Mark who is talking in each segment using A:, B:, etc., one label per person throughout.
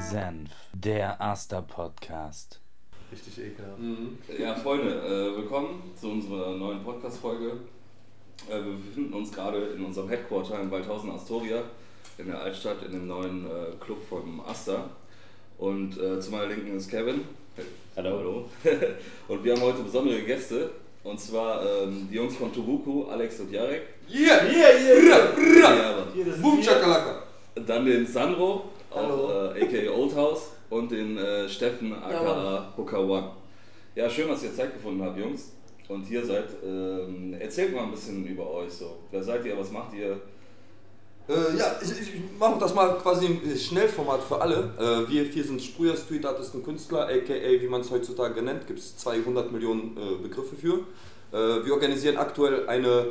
A: Senf, der Aster Podcast.
B: Richtig ekelhaft.
C: Mhm. Ja, Freunde, äh, willkommen zu unserer neuen Podcast-Folge. Äh, wir befinden uns gerade in unserem Headquarter in Waldhausen Astoria, in der Altstadt, in dem neuen äh, Club vom Aster. Und äh, zu meiner Linken ist Kevin. Hallo. Hallo. und wir haben heute besondere Gäste. Und zwar ähm, die Jungs von Tubuku, Alex und Jarek.
D: Yeah, yeah, yeah. Brr,
C: Ja,
D: brr. Boom, Chakalaka.
C: Dann den Sandro. Auch äh, aka Old House. Und den äh, Steffen, aka Hooker One. Ja, schön, dass ihr Zeit gefunden habt, Jungs. Und hier seid. Ähm, erzählt mal ein bisschen über euch so. Wer seid ihr? Was macht ihr?
D: Äh, ja, ich, ich mache das mal quasi im Schnellformat für alle. Äh, wir vier sind Sprüher, Street Artist und Künstler, aka wie man es heutzutage nennt, gibt es 200 Millionen äh, Begriffe für. Äh, wir organisieren aktuell eine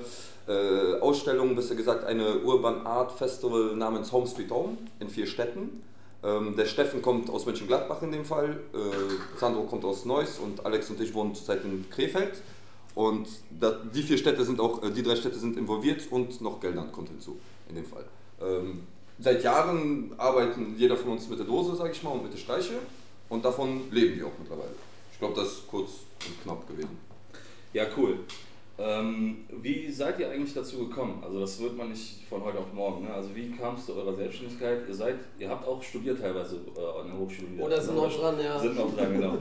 D: äh, Ausstellung, besser gesagt eine Urban Art Festival namens Home Street Home in vier Städten. Ähm, der Steffen kommt aus Mönchengladbach in dem Fall, äh, Sandro kommt aus Neuss und Alex und ich wohnen zurzeit in Krefeld. Und da, die vier Städte sind auch, äh, die drei Städte sind involviert und noch Geldern kommt hinzu in dem Fall. Ähm, seit Jahren arbeiten jeder von uns mit der Dose, sage ich mal, und mit der Streiche und davon leben wir auch mittlerweile. Ich glaube, das ist kurz und knapp gewesen.
C: Ja, cool. Ähm, wie seid ihr eigentlich dazu gekommen? Also das wird man nicht von heute auf morgen. Ne? Also wie kam es zu eurer Selbstständigkeit? Ihr seid, ihr habt auch studiert teilweise äh, an der Hochschule.
E: Oder sind noch dran, ja.
C: Sind noch dran, genau.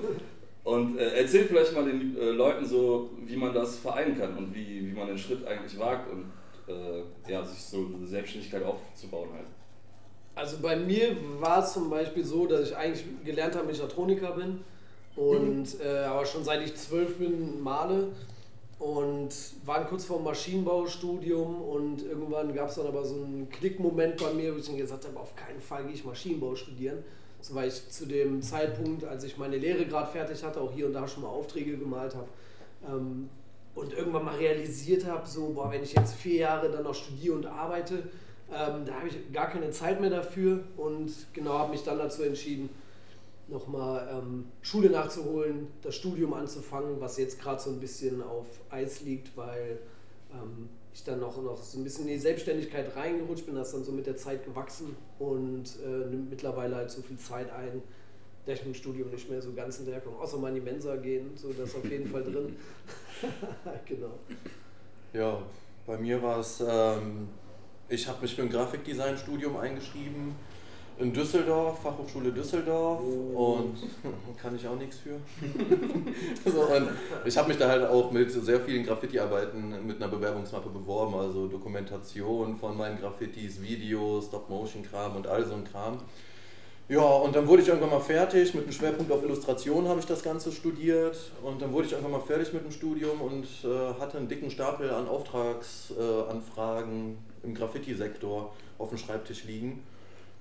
C: Und äh, erzählt vielleicht mal den äh, Leuten so, wie man das vereinen kann und wie, wie man den Schritt eigentlich wagt und äh, ja, sich so eine Selbstständigkeit aufzubauen halt.
E: Also bei mir war es zum Beispiel so, dass ich eigentlich gelernter Mechatroniker bin und äh, aber schon seit ich zwölf bin male und waren kurz vor dem Maschinenbaustudium und irgendwann gab es dann aber so einen Klickmoment bei mir, wo ich dann gesagt habe, auf keinen Fall gehe ich Maschinenbau studieren. So, weil ich zu dem Zeitpunkt, als ich meine Lehre gerade fertig hatte, auch hier und da schon mal Aufträge gemalt habe ähm, und irgendwann mal realisiert habe, so, boah, wenn ich jetzt vier Jahre dann noch studiere und arbeite, ähm, da habe ich gar keine Zeit mehr dafür und genau habe mich dann dazu entschieden, nochmal ähm, Schule nachzuholen, das Studium anzufangen, was jetzt gerade so ein bisschen auf Eis liegt, weil ähm, ich dann noch, noch so ein bisschen in die Selbstständigkeit reingerutscht bin, das ist dann so mit der Zeit gewachsen und äh, nimmt mittlerweile halt so viel Zeit ein, dass ich mit dem Studium nicht mehr so ganz hinterherkomme, außer mal in die Mensa gehen, so das ist auf jeden Fall drin. genau.
B: Ja, bei mir war es, ähm, ich habe mich für ein Grafikdesign-Studium eingeschrieben in Düsseldorf, Fachhochschule Düsseldorf und kann ich auch nichts für. so, und ich habe mich da halt auch mit sehr vielen Graffiti-Arbeiten mit einer Bewerbungsmappe beworben, also Dokumentation von meinen Graffitis, Videos, Stop-Motion-Kram und all so ein Kram. Ja, und dann wurde ich irgendwann mal fertig, mit einem Schwerpunkt auf Illustration habe ich das Ganze studiert und dann wurde ich irgendwann mal fertig mit dem Studium und äh, hatte einen dicken Stapel an Auftragsanfragen äh, im Graffiti-Sektor auf dem Schreibtisch liegen.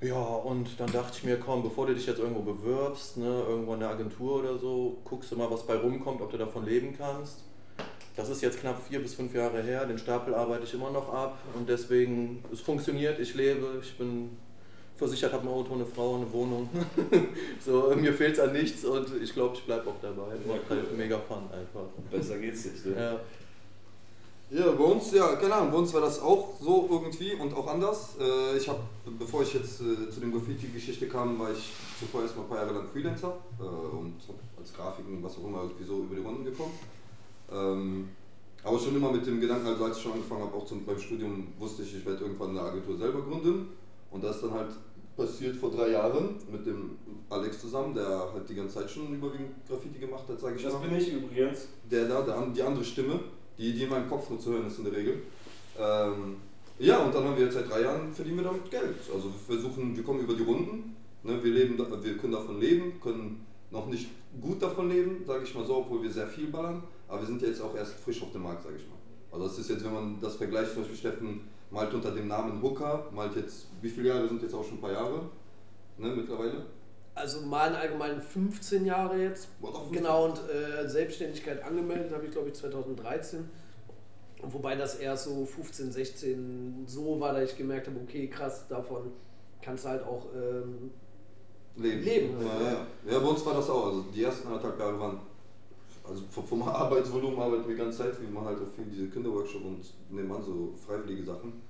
B: Ja, und dann dachte ich mir, komm, bevor du dich jetzt irgendwo bewirbst, ne, irgendwo in der Agentur oder so, guckst du mal, was bei rumkommt, ob du davon leben kannst. Das ist jetzt knapp vier bis fünf Jahre her, den Stapel arbeite ich immer noch ab und deswegen, es funktioniert, ich lebe, ich bin versichert, habe ein Auto, eine Frau, eine Wohnung. so, mir fehlt es an nichts und ich glaube, ich bleibe auch dabei. Macht halt mega Fun einfach.
C: Besser geht's nicht, ne?
B: Ja.
D: Ja, bei uns, ja, keine Ahnung, bei uns war das auch so irgendwie und auch anders. Äh, ich habe, bevor ich jetzt äh, zu dem Graffiti-Geschichte kam, war ich zuvor erstmal ein paar Jahre lang Freelancer äh, und hab als Grafiken und was auch immer irgendwie so über die Runden gekommen. Ähm, aber schon immer mit dem Gedanken, also als ich schon angefangen habe, auch zum, beim Studium, wusste ich, ich werde irgendwann eine Agentur selber gründen. Und das ist dann halt passiert vor drei Jahren mit dem Alex zusammen, der halt die ganze Zeit schon überwiegend Graffiti gemacht hat, sage ich
F: Das
D: mal.
F: bin ich übrigens.
D: Der da, der, die andere Stimme, die, die in meinem Kopf nur zu hören ist in der Regel. Ähm, ja, und dann haben wir jetzt seit drei Jahren verdienen wir damit Geld. Also wir versuchen, wir kommen über die Runden, ne, wir, leben, wir können davon leben, können noch nicht gut davon leben, sage ich mal so, obwohl wir sehr viel ballern, aber wir sind jetzt auch erst frisch auf dem Markt, sage ich mal. Also das ist jetzt, wenn man das vergleicht, zum Beispiel Steffen malt unter dem Namen Hooker, malt jetzt, wie viele Jahre sind jetzt auch schon ein paar Jahre, ne, mittlerweile?
E: Also malen allgemein 15 Jahre jetzt. Genau, und äh, Selbstständigkeit angemeldet habe ich glaube ich 2013. Und wobei das erst so 15, 16 so war, dass ich gemerkt habe, okay, krass, davon kannst du halt auch ähm,
D: Leben.
E: Leben halt,
D: ja, ja. ja, bei uns war das auch. Also die ersten anderthalb Jahre waren, also vom- Arbeitsvolumen arbeiten wir die ganze Zeit. Wir machen halt auch viel diese Kinderworkshop und nehmen an so freiwillige Sachen.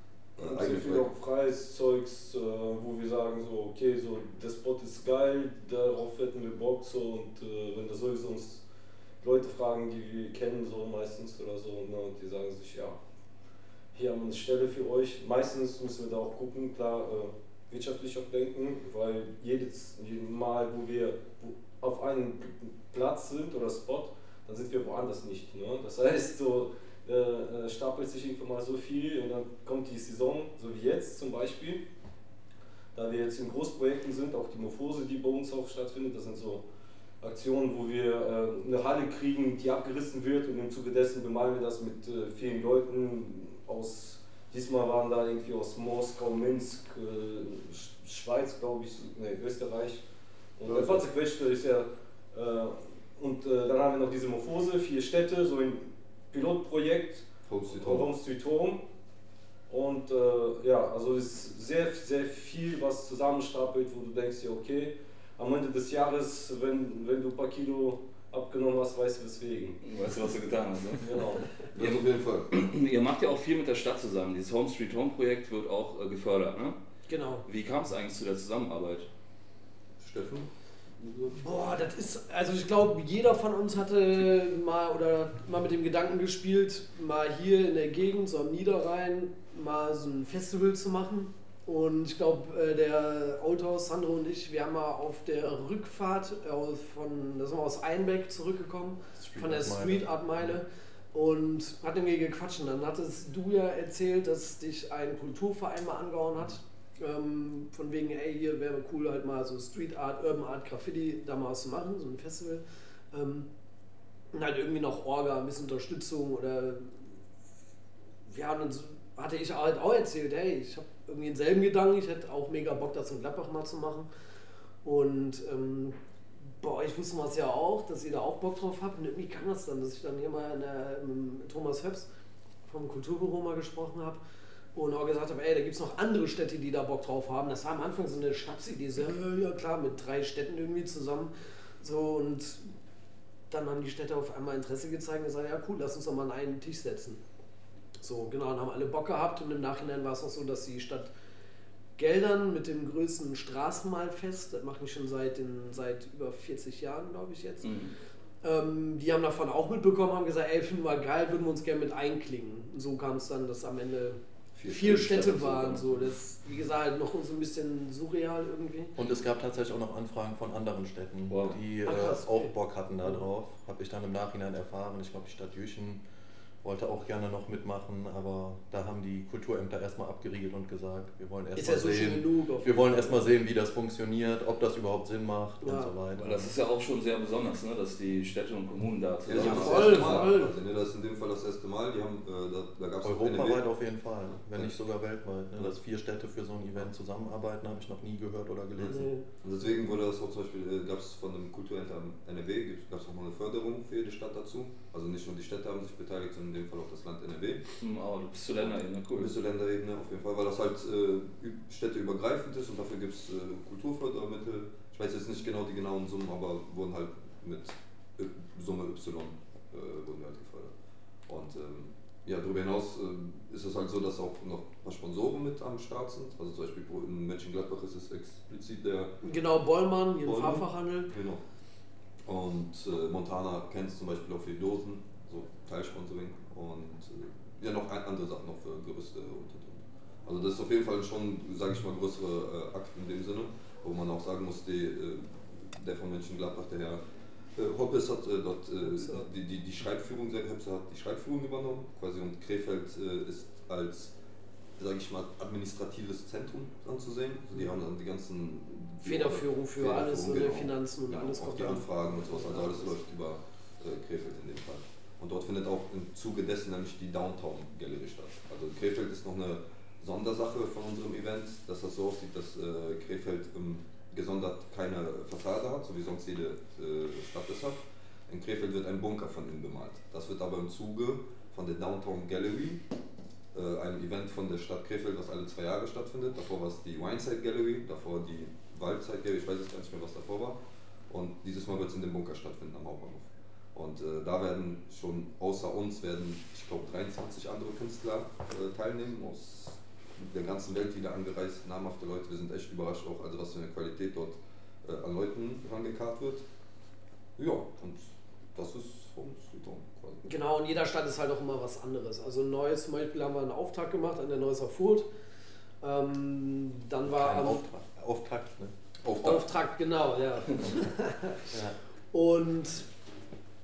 F: Und sehr viel auch freies Zeugs, äh, wo wir sagen so, okay, so der Spot ist geil, darauf hätten wir Bock so und äh, wenn das sowieso uns Leute fragen, die wir kennen so meistens oder so, ne, und die sagen sich, ja, hier haben wir eine Stelle für euch. Meistens müssen wir da auch gucken, klar, äh, wirtschaftlich auch denken, weil jedes, jedes Mal, wo wir wo auf einem Platz sind oder Spot, dann sind wir woanders nicht. Ne? Das heißt, so äh, äh, stapelt sich irgendwann mal so viel und dann kommt die Saison, so wie jetzt zum Beispiel. Da wir jetzt in Großprojekten sind, auch die Morphose, die bei uns auch stattfindet, das sind so Aktionen, wo wir äh, eine Halle kriegen, die abgerissen wird und im Zuge dessen bemalen wir das mit äh, vielen Leuten aus, diesmal waren da irgendwie aus Moskau, Minsk, äh, Sch- Schweiz, glaube ich, nee, Österreich. Und der Fahrzeugwächter ist ja, äh, und äh, dann haben wir noch diese Morphose, vier Städte, so ein Pilotprojekt,
D: Home Street
F: Home,
D: Home.
F: Street Home. Und äh, ja, also es ist sehr, sehr viel, was zusammenstapelt, wo du denkst, ja, okay, am Ende des Jahres, wenn, wenn du ein paar Kilo abgenommen hast, weißt du weswegen.
C: Weißt du, was du getan hast, ne?
F: Genau.
D: Das auf jeden Fall.
C: Ihr macht ja auch viel mit der Stadt zusammen. Dieses Home Street Home Projekt wird auch äh, gefördert, ne?
E: Genau.
C: Wie kam es eigentlich zu der Zusammenarbeit?
D: Steffen?
E: Boah, das ist, also ich glaube, jeder von uns hatte mal oder mal mit dem Gedanken gespielt, mal hier in der Gegend, so am Niederrhein, mal so ein Festival zu machen. Und ich glaube, äh, der Oldhaus, Sandro und ich, wir haben mal auf der Rückfahrt aus, von, da sind wir aus Einbeck zurückgekommen, von der Street Art Meile und hatten irgendwie gequatscht. Und dann hattest du ja erzählt, dass dich ein Kulturverein mal angehauen hat. Ähm, von wegen, ey, hier wäre cool, halt mal so Street Art, Urban Art, Graffiti da mal was zu machen, so ein Festival. Ähm, und halt irgendwie noch Orga, ein bisschen Unterstützung oder. Ja, und dann hatte ich halt auch erzählt, hey, ich habe irgendwie denselben Gedanken, ich hätte auch mega Bock, das in Gladbach mal zu machen. Und ähm, bei euch wussten wir es ja auch, dass ihr da auch Bock drauf habt. Und irgendwie kam das dann, dass ich dann hier mal in der, mit Thomas Höps vom Kulturbüro mal gesprochen habe und auch gesagt habe, ey, da gibt es noch andere Städte, die da Bock drauf haben. Das war am Anfang so eine Schnapsidee, so, äh, ja klar, mit drei Städten irgendwie zusammen. So und dann haben die Städte auf einmal Interesse gezeigt und gesagt, ja cool, lass uns doch mal an einen Tisch setzen. So, genau, dann haben alle Bock gehabt und im Nachhinein war es auch so, dass die Stadt Geldern mit dem größten Straßenmalfest, das mache ich schon seit, den, seit über 40 Jahren, glaube ich jetzt,
C: Mhm.
E: ähm, die haben davon auch mitbekommen, haben gesagt, ey, finden wir geil, würden wir uns gerne mit einklingen. Und so kam es dann, dass am Ende
D: Vier
E: vier,
D: Städte
E: waren. So, das, wie gesagt, halt noch so ein bisschen surreal irgendwie.
B: Und es gab tatsächlich auch noch Anfragen von anderen Städten,
C: Wow.
B: die
E: Ach, krass,
B: äh, auch
E: okay.
B: Bock hatten da drauf. Habe ich dann im Nachhinein erfahren. Ich glaube, die Stadt Jüchen wollte auch gerne noch mitmachen, aber da haben die Kulturämter erstmal abgeriegelt und gesagt, wir wollen erstmal
E: ja so
B: sehen,
E: genug.
B: wir wollen erstmal sehen, wie das funktioniert, ob das überhaupt Sinn macht
E: Ja.
B: und so weiter.
C: Das ist ja auch schon sehr besonders, ne? dass die Städte und Kommunen da zusammen
E: Ja,
D: das
E: voll, voll.
D: Also, ne, das ist in dem Fall das erste Mal. Die haben, äh, da, da gab es
B: Europaweit auf jeden Fall, wenn nicht sogar weltweit. Ne? Dass vier Städte für so ein Event zusammenarbeiten, habe ich noch nie gehört oder gelesen.
E: Nee.
D: Und deswegen wurde das auch zum Beispiel, äh, gab es von am NRW, gab es auch mal eine Förderung für jede Stadt dazu. Also nicht nur die Städte haben sich beteiligt, sondern in dem Fall auch das Land NRW.
C: Hm, aber du bist zu Länderebene, cool.
D: Bis zur Länderebene auf jeden Fall, weil das halt äh, städteübergreifend ist und dafür gibt es äh, Kulturfördermittel. Ich weiß jetzt nicht genau die genauen Summen, aber wurden halt mit äh, Summe Y äh, wurden halt gefördert. Und ähm, ja, darüber hinaus äh, ist es halt so, dass auch noch ein paar Sponsoren mit am Start sind. Also zum Beispiel in Mönchengladbach ist es explizit der
E: Genau, Bollmann, hier im
D: Bollmann.
E: Farbfachhandel.
D: Genau. Und äh, Montana kennt zum Beispiel auch für die Dosen, so Teilsponsoring und äh, ja noch andere Sachen noch für Gerüste und und und. Also das ist auf jeden Fall schon, sage ich mal, größere äh, Akt in dem Sinne, wo man auch sagen muss, die, äh, der von Mönchengladbach, der Herr Hoppes hat äh, dort äh,
E: So.
D: die, die, die Schreibführung, sehr Hepse hat die Schreibführung übernommen, quasi und Krefeld äh, ist als sage ich mal, administratives Zentrum anzusehen. Also die haben dann die ganzen
E: Federführung für alles, so
D: genau.
E: ne, Finanzen und
D: genau,
E: alles
D: auch die. Anfragen und sowas, also alles läuft über äh, Krefeld in dem Fall. Und dort findet auch im Zuge dessen nämlich die Downtown Gallery statt. Also Krefeld ist noch eine Sondersache von unserem Event, dass das so aussieht, dass äh, Krefeld ähm, gesondert keine Fassade hat, so wie sonst jede äh, Stadt es hat. In Krefeld wird ein Bunker von innen bemalt. Das wird aber im Zuge von der Downtown Gallery, äh, einem Event von der Stadt Krefeld, was alle zwei Jahre stattfindet. Davor war es die Wineside Gallery, davor die Waldzeit Gallery, ich weiß jetzt gar nicht mehr, was davor war. Und dieses Mal wird es in dem Bunker stattfinden am Hauptbahnhof. Und äh, da werden schon außer uns werden, ich glaube, 23 andere Künstler äh, teilnehmen aus der ganzen Welt wieder angereist, namhafte Leute. Wir sind echt überrascht auch, also was für eine Qualität dort äh, an Leuten rangekarrt wird. Ja, und das ist Home Sweet Home quasi.
E: Genau, und jeder Stadt ist halt auch immer was anderes. Also Neues zum Beispiel haben wir einen Auftakt gemacht an der Neusser Furt. Ähm, dann war
B: Kein
E: am
B: Auftrag, Auftakt, ne?
D: Auftakt.
E: Auftakt, genau, ja.
B: Ja.
E: Und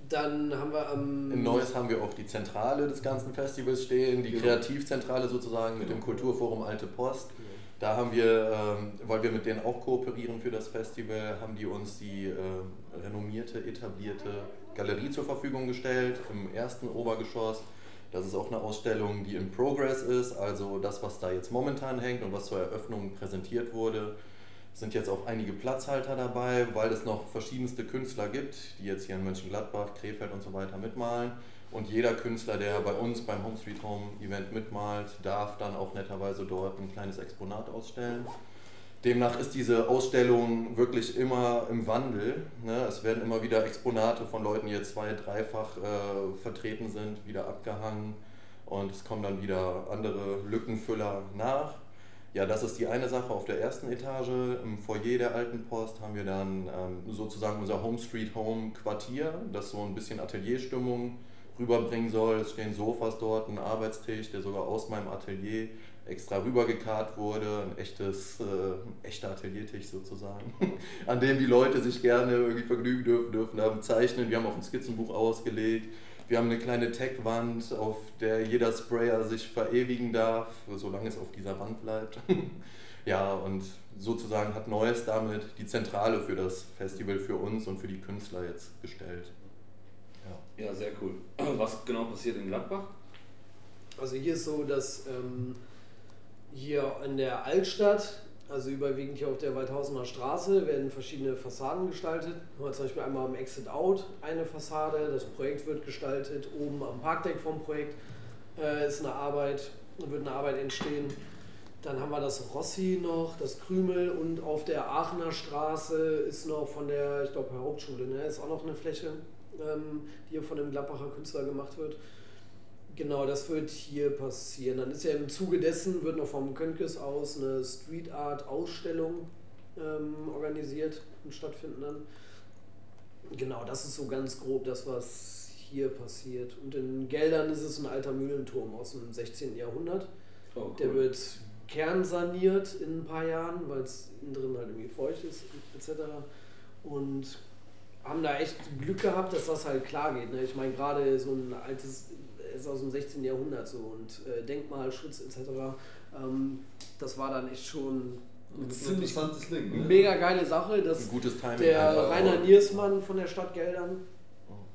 E: dann haben wir am.
B: In Neuss haben wir auch die Zentrale des ganzen Festivals stehen, die
D: Genau.
B: Kreativzentrale sozusagen mit dem Kulturforum Alte Post. Da haben wir, ähm, weil wir mit denen auch kooperieren für das Festival, haben die uns die ähm, renommierte, etablierte Galerie zur Verfügung gestellt im ersten Obergeschoss. Das ist auch eine Ausstellung, die in Progress ist, also das, was da jetzt momentan hängt und was zur Eröffnung präsentiert wurde. Sind jetzt auch einige Platzhalter dabei, weil es noch verschiedenste Künstler gibt, die jetzt hier in Mönchengladbach, Krefeld und so weiter mitmalen. Und jeder Künstler, der bei uns beim Home Street Home Event mitmalt, darf dann auch netterweise dort ein kleines Exponat ausstellen. Demnach ist diese Ausstellung wirklich immer im Wandel. Ne? Es werden immer wieder Exponate von Leuten, die jetzt zwei-, dreifach äh, vertreten sind, wieder abgehangen. Und es kommen dann wieder andere Lückenfüller nach. Ja, das ist die eine Sache auf der ersten Etage. Im Foyer der Alten Post haben wir dann ähm, sozusagen unser Home Street Home Quartier, das so ein bisschen Atelierstimmung rüberbringen soll. Es stehen Sofas dort, ein Arbeitstisch, der sogar aus meinem Atelier extra rübergekarrt wurde, ein echtes, äh, echter Ateliertisch sozusagen, an dem die Leute sich gerne irgendwie vergnügen dürfen, dürfen haben zeichnen. Wir haben auch ein Skizzenbuch ausgelegt. Wir haben eine kleine Tech-Wand, auf der jeder Sprayer sich verewigen darf, solange es auf dieser Wand bleibt. ja, und sozusagen hat Neues damit die Zentrale für das Festival für uns und für die Künstler jetzt gestellt. Ja.
C: Ja, sehr cool. Was genau passiert in Gladbach?
E: Also hier ist so, dass ähm, hier in der Altstadt, also überwiegend hier auf der Waldhausener Straße, werden verschiedene Fassaden gestaltet. Zum Beispiel einmal am Exit Out eine Fassade, das Projekt wird gestaltet, oben am Parkdeck vom Projekt äh, ist eine Arbeit, wird eine Arbeit entstehen. Dann haben wir das Rossi noch, das Krümel und auf der Aachener Straße ist noch von der, ich glaube, Hauptschule, ne, ist auch noch eine Fläche, ähm, die hier von einem Gladbacher Künstler gemacht wird. Genau, das wird hier passieren. Dann ist ja im Zuge dessen, wird noch vom Könkes aus eine Street Art Ausstellung ähm, organisiert und stattfinden dann. Genau, das ist so ganz grob das, was hier passiert. Und in Geldern ist es ein alter Mühlenturm aus dem 16. Jahrhundert.
C: Oh,
E: Der wird kernsaniert in ein paar Jahren, weil es innen drin halt irgendwie feucht ist, etc. Und haben da echt Glück gehabt, dass das halt klar geht. Ne? Ich meine, gerade so ein altes, ist aus dem 16. Jahrhundert so und äh, Denkmalschutz etc. Ähm, das war dann echt schon
D: ein
E: ziemlich
D: interessantes Ding. Ne?
E: mega geile Sache, dass
B: Ein gutes Timing.
E: der
B: einfach
E: Rainer. Niersmann von der Stadt Geldern,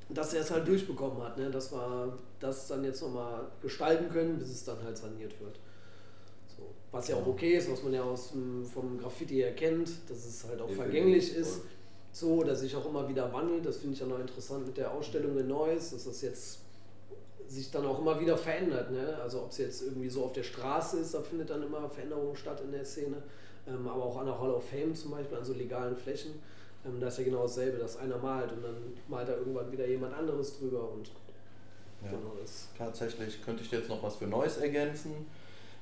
E: dass er es halt durchbekommen hat, ne? dass wir das dann jetzt nochmal gestalten können, bis es dann halt saniert wird. So. Was ja auch okay ist, was man ja aus dem, vom Graffiti erkennt, dass es halt auch vergänglich ist, so, dass sich auch immer wieder wandelt. Das finde ich ja noch interessant mit der Ausstellung in Neuss, dass das jetzt sich dann auch immer wieder verändert. Ne? Also ob es jetzt irgendwie so auf der Straße ist, da findet dann immer Veränderung statt in der Szene. Ähm, aber auch an der Hall of Fame zum Beispiel, an so legalen Flächen. Ähm, da ist ja genau dasselbe, dass einer malt und dann malt da irgendwann wieder jemand anderes drüber. Und
B: Ja.
E: genau das.
B: Tatsächlich könnte ich jetzt noch was für Neues ergänzen.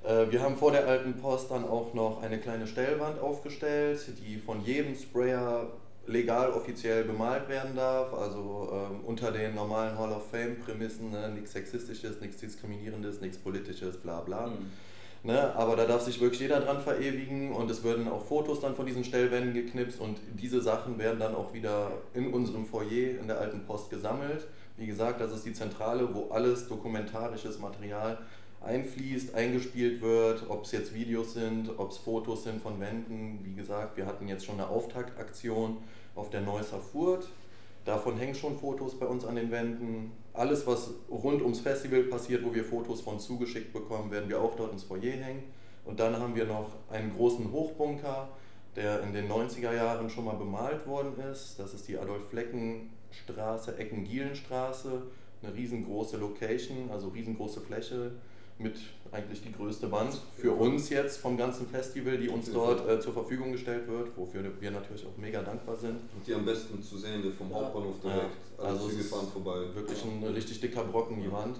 B: Äh, Wir haben vor der alten Post dann auch noch eine kleine Stellwand aufgestellt, die von jedem Sprayer legal offiziell bemalt werden darf, also ähm, unter den normalen Hall of Fame Prämissen, ne? nichts Sexistisches, nichts Diskriminierendes, nichts Politisches, bla bla.
C: Mhm.
B: Ne, aber da darf sich wirklich jeder dran verewigen und es werden auch Fotos dann von diesen Stellwänden geknipst und diese Sachen werden dann auch wieder in unserem Foyer in der alten Post gesammelt. Wie gesagt, das ist die Zentrale, wo alles dokumentarisches Material einfließt, eingespielt wird, ob es jetzt Videos sind, ob es Fotos sind von Wänden. Wie gesagt, wir hatten jetzt schon eine Auftaktaktion auf der Neusser Furt. Davon hängen schon Fotos bei uns an den Wänden. Alles, was rund ums Festival passiert, wo wir Fotos von zugeschickt bekommen, werden wir auch dort ins Foyer hängen. Und dann haben wir noch einen großen Hochbunker, der in den 90er Jahren schon mal bemalt worden ist. Das ist die Adolf-Flecken-Straße, Ecken-Gielenstraße. Eine riesengroße Location, also riesengroße Fläche mit eigentlich die größte Wand für uns jetzt vom ganzen Festival, die uns dort äh, zur Verfügung gestellt wird, wofür wir natürlich auch mega dankbar sind.
D: Und die am besten zu sehen vom Hauptbahnhof direkt.
B: Ja, also
D: Züge
B: es ist
D: fahren vorbei.
B: Wirklich ein richtig dicker Brocken, die Wand.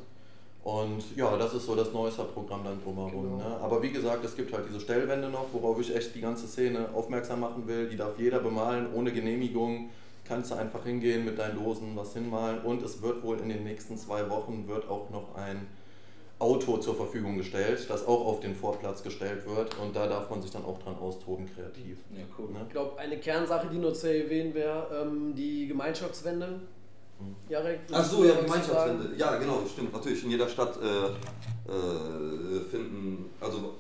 B: Und ja, das ist so das neueste Programm dann drumherum.
E: Genau.
B: Ne? Aber wie gesagt, es gibt halt diese Stellwände noch, worauf ich echt die ganze Szene aufmerksam machen will. Die darf jeder bemalen, ohne Genehmigung. Kannst du einfach hingehen mit deinen Dosen, was hinmalen. Und es wird wohl in den nächsten zwei Wochen wird auch noch ein Auto zur Verfügung gestellt, das auch auf den Vorplatz gestellt wird. Und da darf man sich dann auch dran austoben, kreativ.
C: Ja, cool.
B: Ne?
E: Ich glaube, eine Kernsache, die nur zu erwähnen wäre, ähm, die Gemeinschaftswende.
B: Mhm.
E: Jarek,
D: Ach so, ja, Gemeinschaftswende. Ja, genau, stimmt. Natürlich, in jeder Stadt äh, äh, finden, also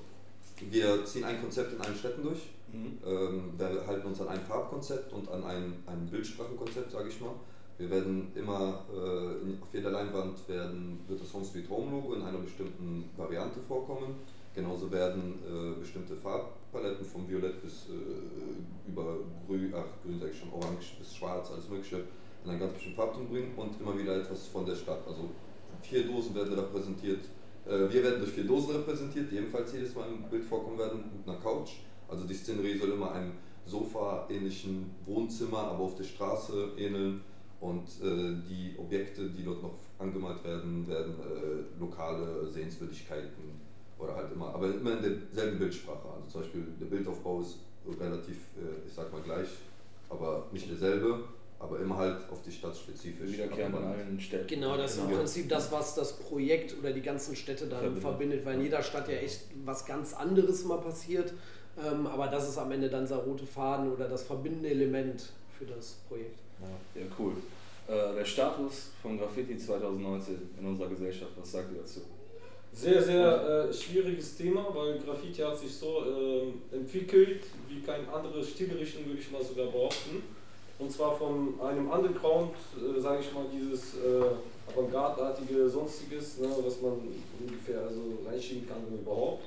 D: wir ziehen ein Konzept in allen Städten durch.
C: Mhm.
D: Ähm, wir halten uns an ein Farbkonzept und an ein, ein Bildsprachenkonzept, sage ich mal. Wir werden immer äh, in, auf jeder Leinwand werden, wird das Home Street Home Logo in einer bestimmten Variante vorkommen. Genauso werden äh, bestimmte Farbpaletten von Violett bis äh, über Grün, ach Grün sage ich schon, Orange bis Schwarz, alles Mögliche in einen ganz bestimmten Farbton bringen und immer wieder etwas von der Stadt. Also vier Dosen werden repräsentiert. Äh, wir werden durch vier Dosen repräsentiert, die ebenfalls jedes Mal im Bild vorkommen werden, mit einer Couch. Also die Szenerie soll immer einem Sofa-ähnlichen Wohnzimmer, aber auf der Straße ähneln. Und äh, die Objekte, die dort noch angemalt werden, werden äh, lokale Sehenswürdigkeiten oder halt immer, aber immer in derselben Bildsprache. Also zum Beispiel der Bildaufbau ist relativ, äh, ich sag mal gleich, aber nicht derselbe, aber immer halt auf die Stadt spezifisch.
C: Wiederkehren allen Städten.
E: Genau, das ist im. Prinzip das, was das Projekt oder die ganzen Städte dann
C: Verbindet.
E: verbindet, weil in jeder Stadt ja echt was ganz anderes mal passiert. Ähm, aber das ist am Ende dann der rote Faden oder das verbindende Element für das Projekt.
C: Ja, cool. Äh, der Status von Graffiti 2019 in unserer Gesellschaft, was sagt ihr dazu?
F: Sehr, sehr äh, schwieriges Thema, weil Graffiti hat sich so ähm, entwickelt wie keine andere Stilrichtung, würde ich mal sogar behaupten. Und zwar von einem Underground, äh, sage ich mal, dieses äh, avantgardartige Sonstiges, ne, was man ungefähr also reinschieben kann, wenn überhaupt,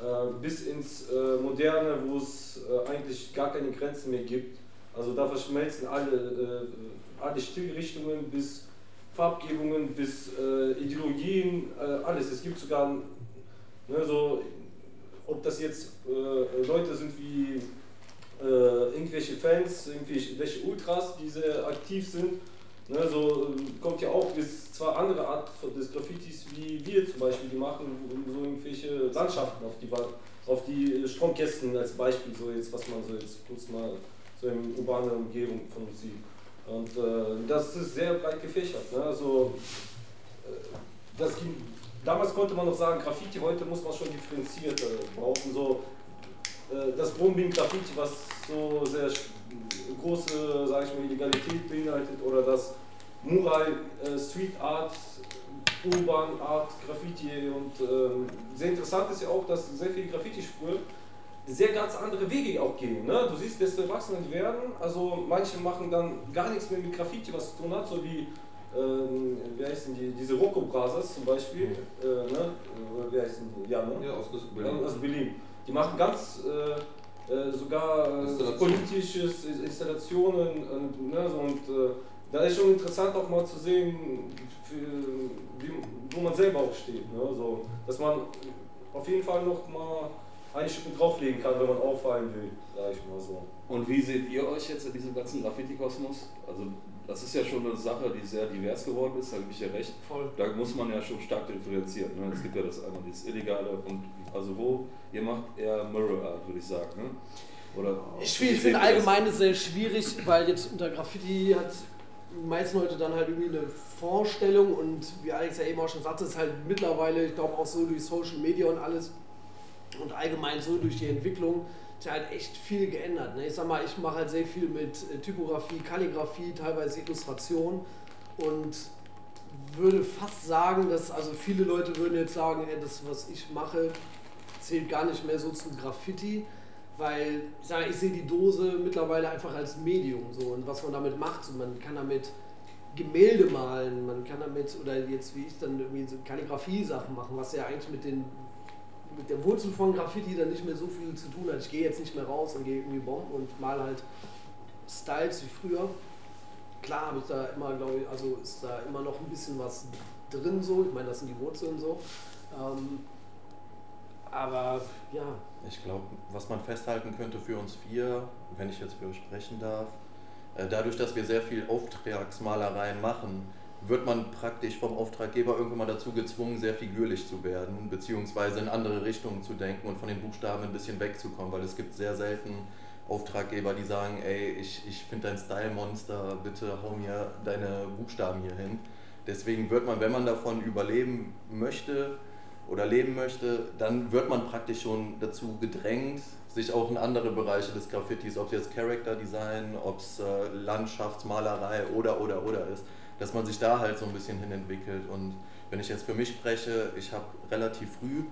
F: äh, bis ins äh, Moderne, wo es äh, eigentlich gar keine Grenzen mehr gibt. Also da verschmelzen alle, äh, alle Stilrichtungen bis Farbgebungen bis äh, Ideologien, äh, alles. Es gibt sogar, ne, so, ob das jetzt äh, Leute sind wie äh, irgendwelche Fans, irgendwelche Ultras, die sehr aktiv sind. Ne, so äh, kommt ja auch bis zwar andere Art des Graffitis wie wir zum Beispiel, die machen so irgendwelche Landschaften auf die auf die Stromkästen als Beispiel, so jetzt was man so jetzt kurz mal so in urbaner Umgebung von sieht. Und äh, das ist sehr breit gefächert. Ne? Also, äh, das ging, damals konnte man noch sagen Graffiti, heute muss man schon differenziert äh, behaupten. So, äh, das Bombing Graffiti, was so sehr große, sage ich mal, Illegalität beinhaltet, oder das Mural, äh, Street Art, Urban Art, Graffiti. Und ähm, sehr interessant ist ja auch, dass sehr viele Graffiti-Spuren sehr ganz andere Wege auch gehen. Ne? Du siehst, desto erwachsener die werden. Also manche machen dann gar nichts mehr mit Graffiti, was zu tun hat, so wie ähm, wie heißen die, diese Rocco Brazers zum Beispiel. Äh, ne? Wie heißen die? Ja, ne?
D: Ja, aus Berlin.
F: aus Berlin. Die machen ganz äh, äh, sogar äh,
D: Installation.
F: politisches Installationen und, ne, so, und äh, da ist schon interessant auch mal zu sehen, wie, wo man selber auch steht. Ne, so, dass man auf jeden Fall noch mal eine Schippe drauflegen kann, wenn man auffallen will, sag ich mal so.
C: Und wie seht ihr euch jetzt in diesem ganzen Graffiti-Kosmos? Also, das ist ja schon eine Sache, die sehr divers geworden ist, da gebe ich ja recht.
E: Voll.
C: Da muss man ja schon stark differenzieren. Ne? Es gibt ja das einmal dieses Illegale und also wo, ihr macht eher Mirror Art, würde ich sagen. Ne? Oder
E: Ich, ich finde allgemein sehr schwierig, weil jetzt unter Graffiti hat die meisten Leute dann halt irgendwie eine Vorstellung und wie Alex ja eben auch schon sagte, ist halt mittlerweile, ich glaube auch so durch Social Media und alles und allgemein so durch die Entwicklung, ja halt echt viel geändert. Ne? Ich sag mal, ich mache halt sehr viel mit äh, Typografie, Kalligrafie, teilweise Illustration und würde fast sagen, dass also viele Leute würden jetzt sagen, ey, das was ich mache zählt gar nicht mehr so zu Graffiti, weil ich sage, ich sehe die Dose mittlerweile einfach als Medium so und was man damit macht, so, man kann damit Gemälde malen, man kann damit oder jetzt wie ich dann irgendwie so Kalligrafie-Sachen machen, was ja eigentlich mit den mit der Wurzel von Graffiti dann nicht mehr so viel zu tun hat. Ich gehe jetzt nicht mehr raus und gehe irgendwie bomben und mal halt Styles wie früher. Klar habe ich da immer, glaube ich, also ist da immer noch ein bisschen was drin so. Ich meine, das sind die Wurzeln so. Ähm, aber ja,
B: Ich glaube, was man festhalten könnte für uns vier, wenn ich jetzt für euch sprechen darf, äh, dadurch, dass wir sehr viel Auftragsmalereien machen, wird man praktisch vom Auftraggeber irgendwann mal dazu gezwungen, sehr figürlich zu werden, beziehungsweise in andere Richtungen zu denken und von den Buchstaben ein bisschen wegzukommen, weil es gibt sehr selten Auftraggeber, die sagen, ey, ich, ich finde dein Style-Monster, bitte hau mir deine Buchstaben hier hin. Deswegen wird man, wenn man davon überleben möchte oder leben möchte, dann wird man praktisch schon dazu gedrängt, sich auch in andere Bereiche des Graffitis, ob es jetzt Character Design, ob es äh, Landschaftsmalerei oder oder oder ist, dass man sich da halt so ein bisschen hin entwickelt. Und wenn ich jetzt für mich spreche, ich habe relativ früh,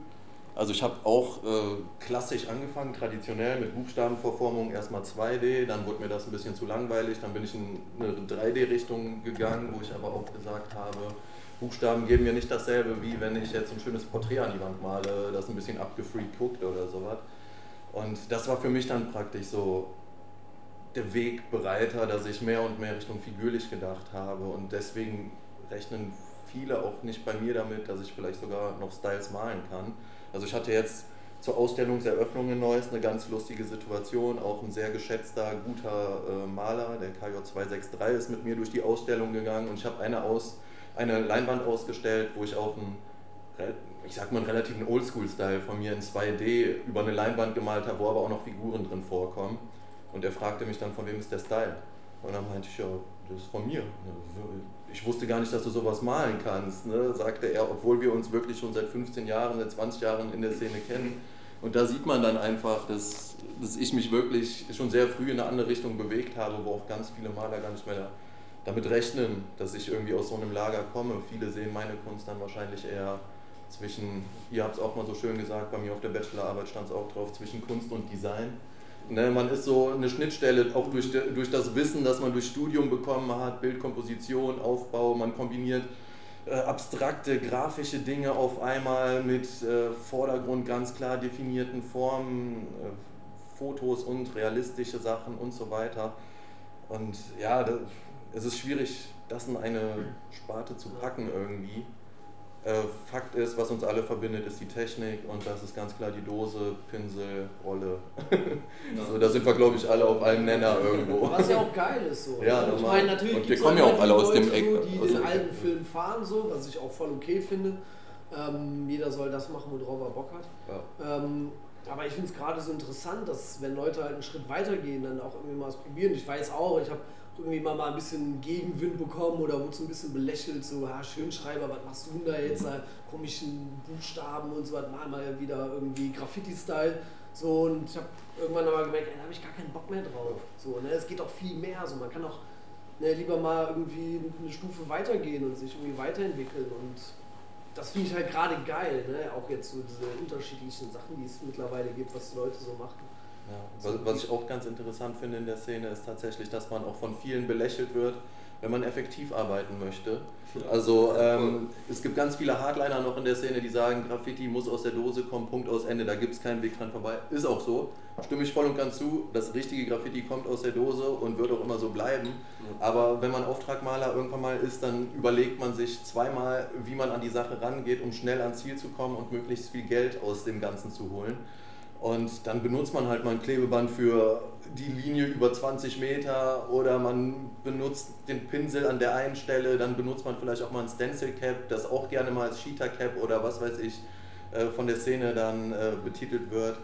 B: also ich habe auch äh, klassisch angefangen, traditionell mit Buchstabenverformung, erstmal 2D, dann wurde mir das ein bisschen zu langweilig, dann bin ich in eine 3D-Richtung gegangen, wo ich aber auch gesagt habe, Buchstaben geben mir nicht dasselbe, wie wenn ich jetzt ein schönes Porträt an die Wand male, das ein bisschen abgefreakt guckt oder sowas. Und das war für mich dann praktisch so der Wegbereiter, dass ich mehr und mehr Richtung figürlich gedacht habe. Und deswegen rechnen viele auch nicht bei mir damit, dass ich vielleicht sogar noch Styles malen kann. Also ich hatte jetzt zur Ausstellungseröffnung in Neuss eine ganz lustige Situation. Auch ein sehr geschätzter, guter äh, Maler, der KJ263, ist mit mir durch die Ausstellung gegangen und ich habe eine, aus, eine Leinwand ausgestellt, wo ich auch einen, ich sag mal, einen relativen Oldschool-Style von mir in 2D über eine Leinwand gemalt habe, wo aber auch noch Figuren drin vorkommen. Und er fragte mich dann, von wem ist der Style? Und dann meinte ich, ja, das ist von mir. Ich wusste gar nicht, dass du sowas malen kannst, ne? sagte er, obwohl wir uns wirklich schon seit 15 Jahren, seit 20 Jahren in der Szene kennen. Und da sieht man dann einfach, dass, dass ich mich wirklich schon sehr früh in eine andere Richtung bewegt habe, wo auch ganz viele Maler gar nicht mehr damit rechnen, dass ich irgendwie aus so einem Lager komme. Viele sehen meine Kunst dann wahrscheinlich eher zwischen, ihr habt es auch mal so schön gesagt, bei mir auf der Bachelorarbeit stand es auch drauf, zwischen Kunst und Design. Ne, man ist so eine Schnittstelle, auch durch, durch das Wissen, das man durch Studium bekommen hat, Bildkomposition, Aufbau, man kombiniert äh, abstrakte grafische Dinge auf einmal mit äh, Vordergrund ganz klar definierten Formen, äh, Fotos und realistische Sachen und so weiter. Und ja, das, es ist schwierig, das in eine Sparte zu packen irgendwie. Äh, Fakt ist, was uns alle verbindet, ist die Technik und das ist ganz klar die Dose, Pinsel, Rolle. so, da sind wir, glaube ich, alle auf einem Nenner irgendwo.
E: Was ja auch geil ist so.
B: Ja,
E: ich meine, natürlich
B: und wir kommen ja auch alle aus dem Eck.
E: So, die
B: aus
E: den alten. Film fahren, so, was ich auch voll okay finde. Ähm, jeder soll das machen, worauf er Bock hat.
B: Ja.
E: Ähm, aber ich finde es gerade so interessant, dass wenn Leute halt einen Schritt weitergehen, dann auch irgendwie mal was probieren. Ich weiß auch, ich habe irgendwie mal, mal ein bisschen Gegenwind bekommen oder wurde so ein bisschen belächelt, so, ha, Schönschreiber, was machst du denn da jetzt, da komischen Buchstaben und so, was, mal mal wieder irgendwie Graffiti-Style. So, und ich habe irgendwann aber gemerkt, ey, da habe ich gar keinen Bock mehr drauf. So, ne, es geht auch viel mehr. So, man kann auch ne, lieber mal irgendwie eine Stufe weitergehen und sich irgendwie weiterentwickeln. Und das finde ich halt gerade geil, ne? auch jetzt so diese unterschiedlichen Sachen, die es mittlerweile gibt, was Leute so machen.
B: Ja, was, was ich auch ganz interessant finde in der Szene ist tatsächlich, dass man auch von vielen belächelt wird, wenn man effektiv arbeiten möchte. Also ähm, es gibt ganz viele Hardliner noch in der Szene, die sagen, Graffiti muss aus der Dose kommen, Punkt aus Ende, da gibt es keinen Weg dran vorbei. Ist auch so, stimme ich voll und ganz zu, das richtige Graffiti kommt aus der Dose und wird auch immer so bleiben. Aber wenn man Auftragmaler irgendwann mal ist, dann überlegt man sich zweimal, wie man an die Sache rangeht, um schnell ans Ziel zu kommen und möglichst viel Geld aus dem Ganzen zu holen. Und dann benutzt man halt mal ein Klebeband für die Linie über 20 Meter oder man benutzt den Pinsel an der einen Stelle, dann benutzt man vielleicht auch mal ein Stencil Cap, das auch gerne mal als Cheetah Cap oder was weiß ich äh, von der Szene dann äh, betitelt wird.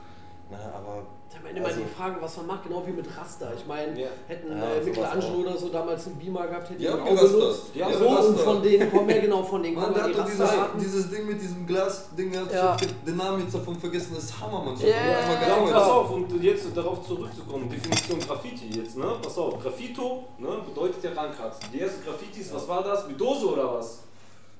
B: Na, aber
E: Am Ende
B: Also-
E: mal die Frage, was man macht, genau wie mit Raster. Ich meine,
F: Ja.
E: hätten
B: Ja,
E: äh, Michelangelo oder so damals einen Beamer gehabt, hätte
D: Die
E: auch benutzt.
D: Die haben
E: so, und von denen kommen ja genau, von denen kommen
D: der
E: ja
D: hat
E: die
D: doch dieses, dieses Ding mit diesem Glas-Ding,
E: Ja.
D: ja. den Namen jetzt davon vergessen, das ist Hammer. Ich hab
E: Ja, ja,
F: Ja, pass auf, und jetzt darauf zurückzukommen, Definition Graffiti jetzt, ne? Pass auf, Graffito ne, bedeutet ja rankratzen. Die ersten Graffitis, was war das? Mit Dose oder was?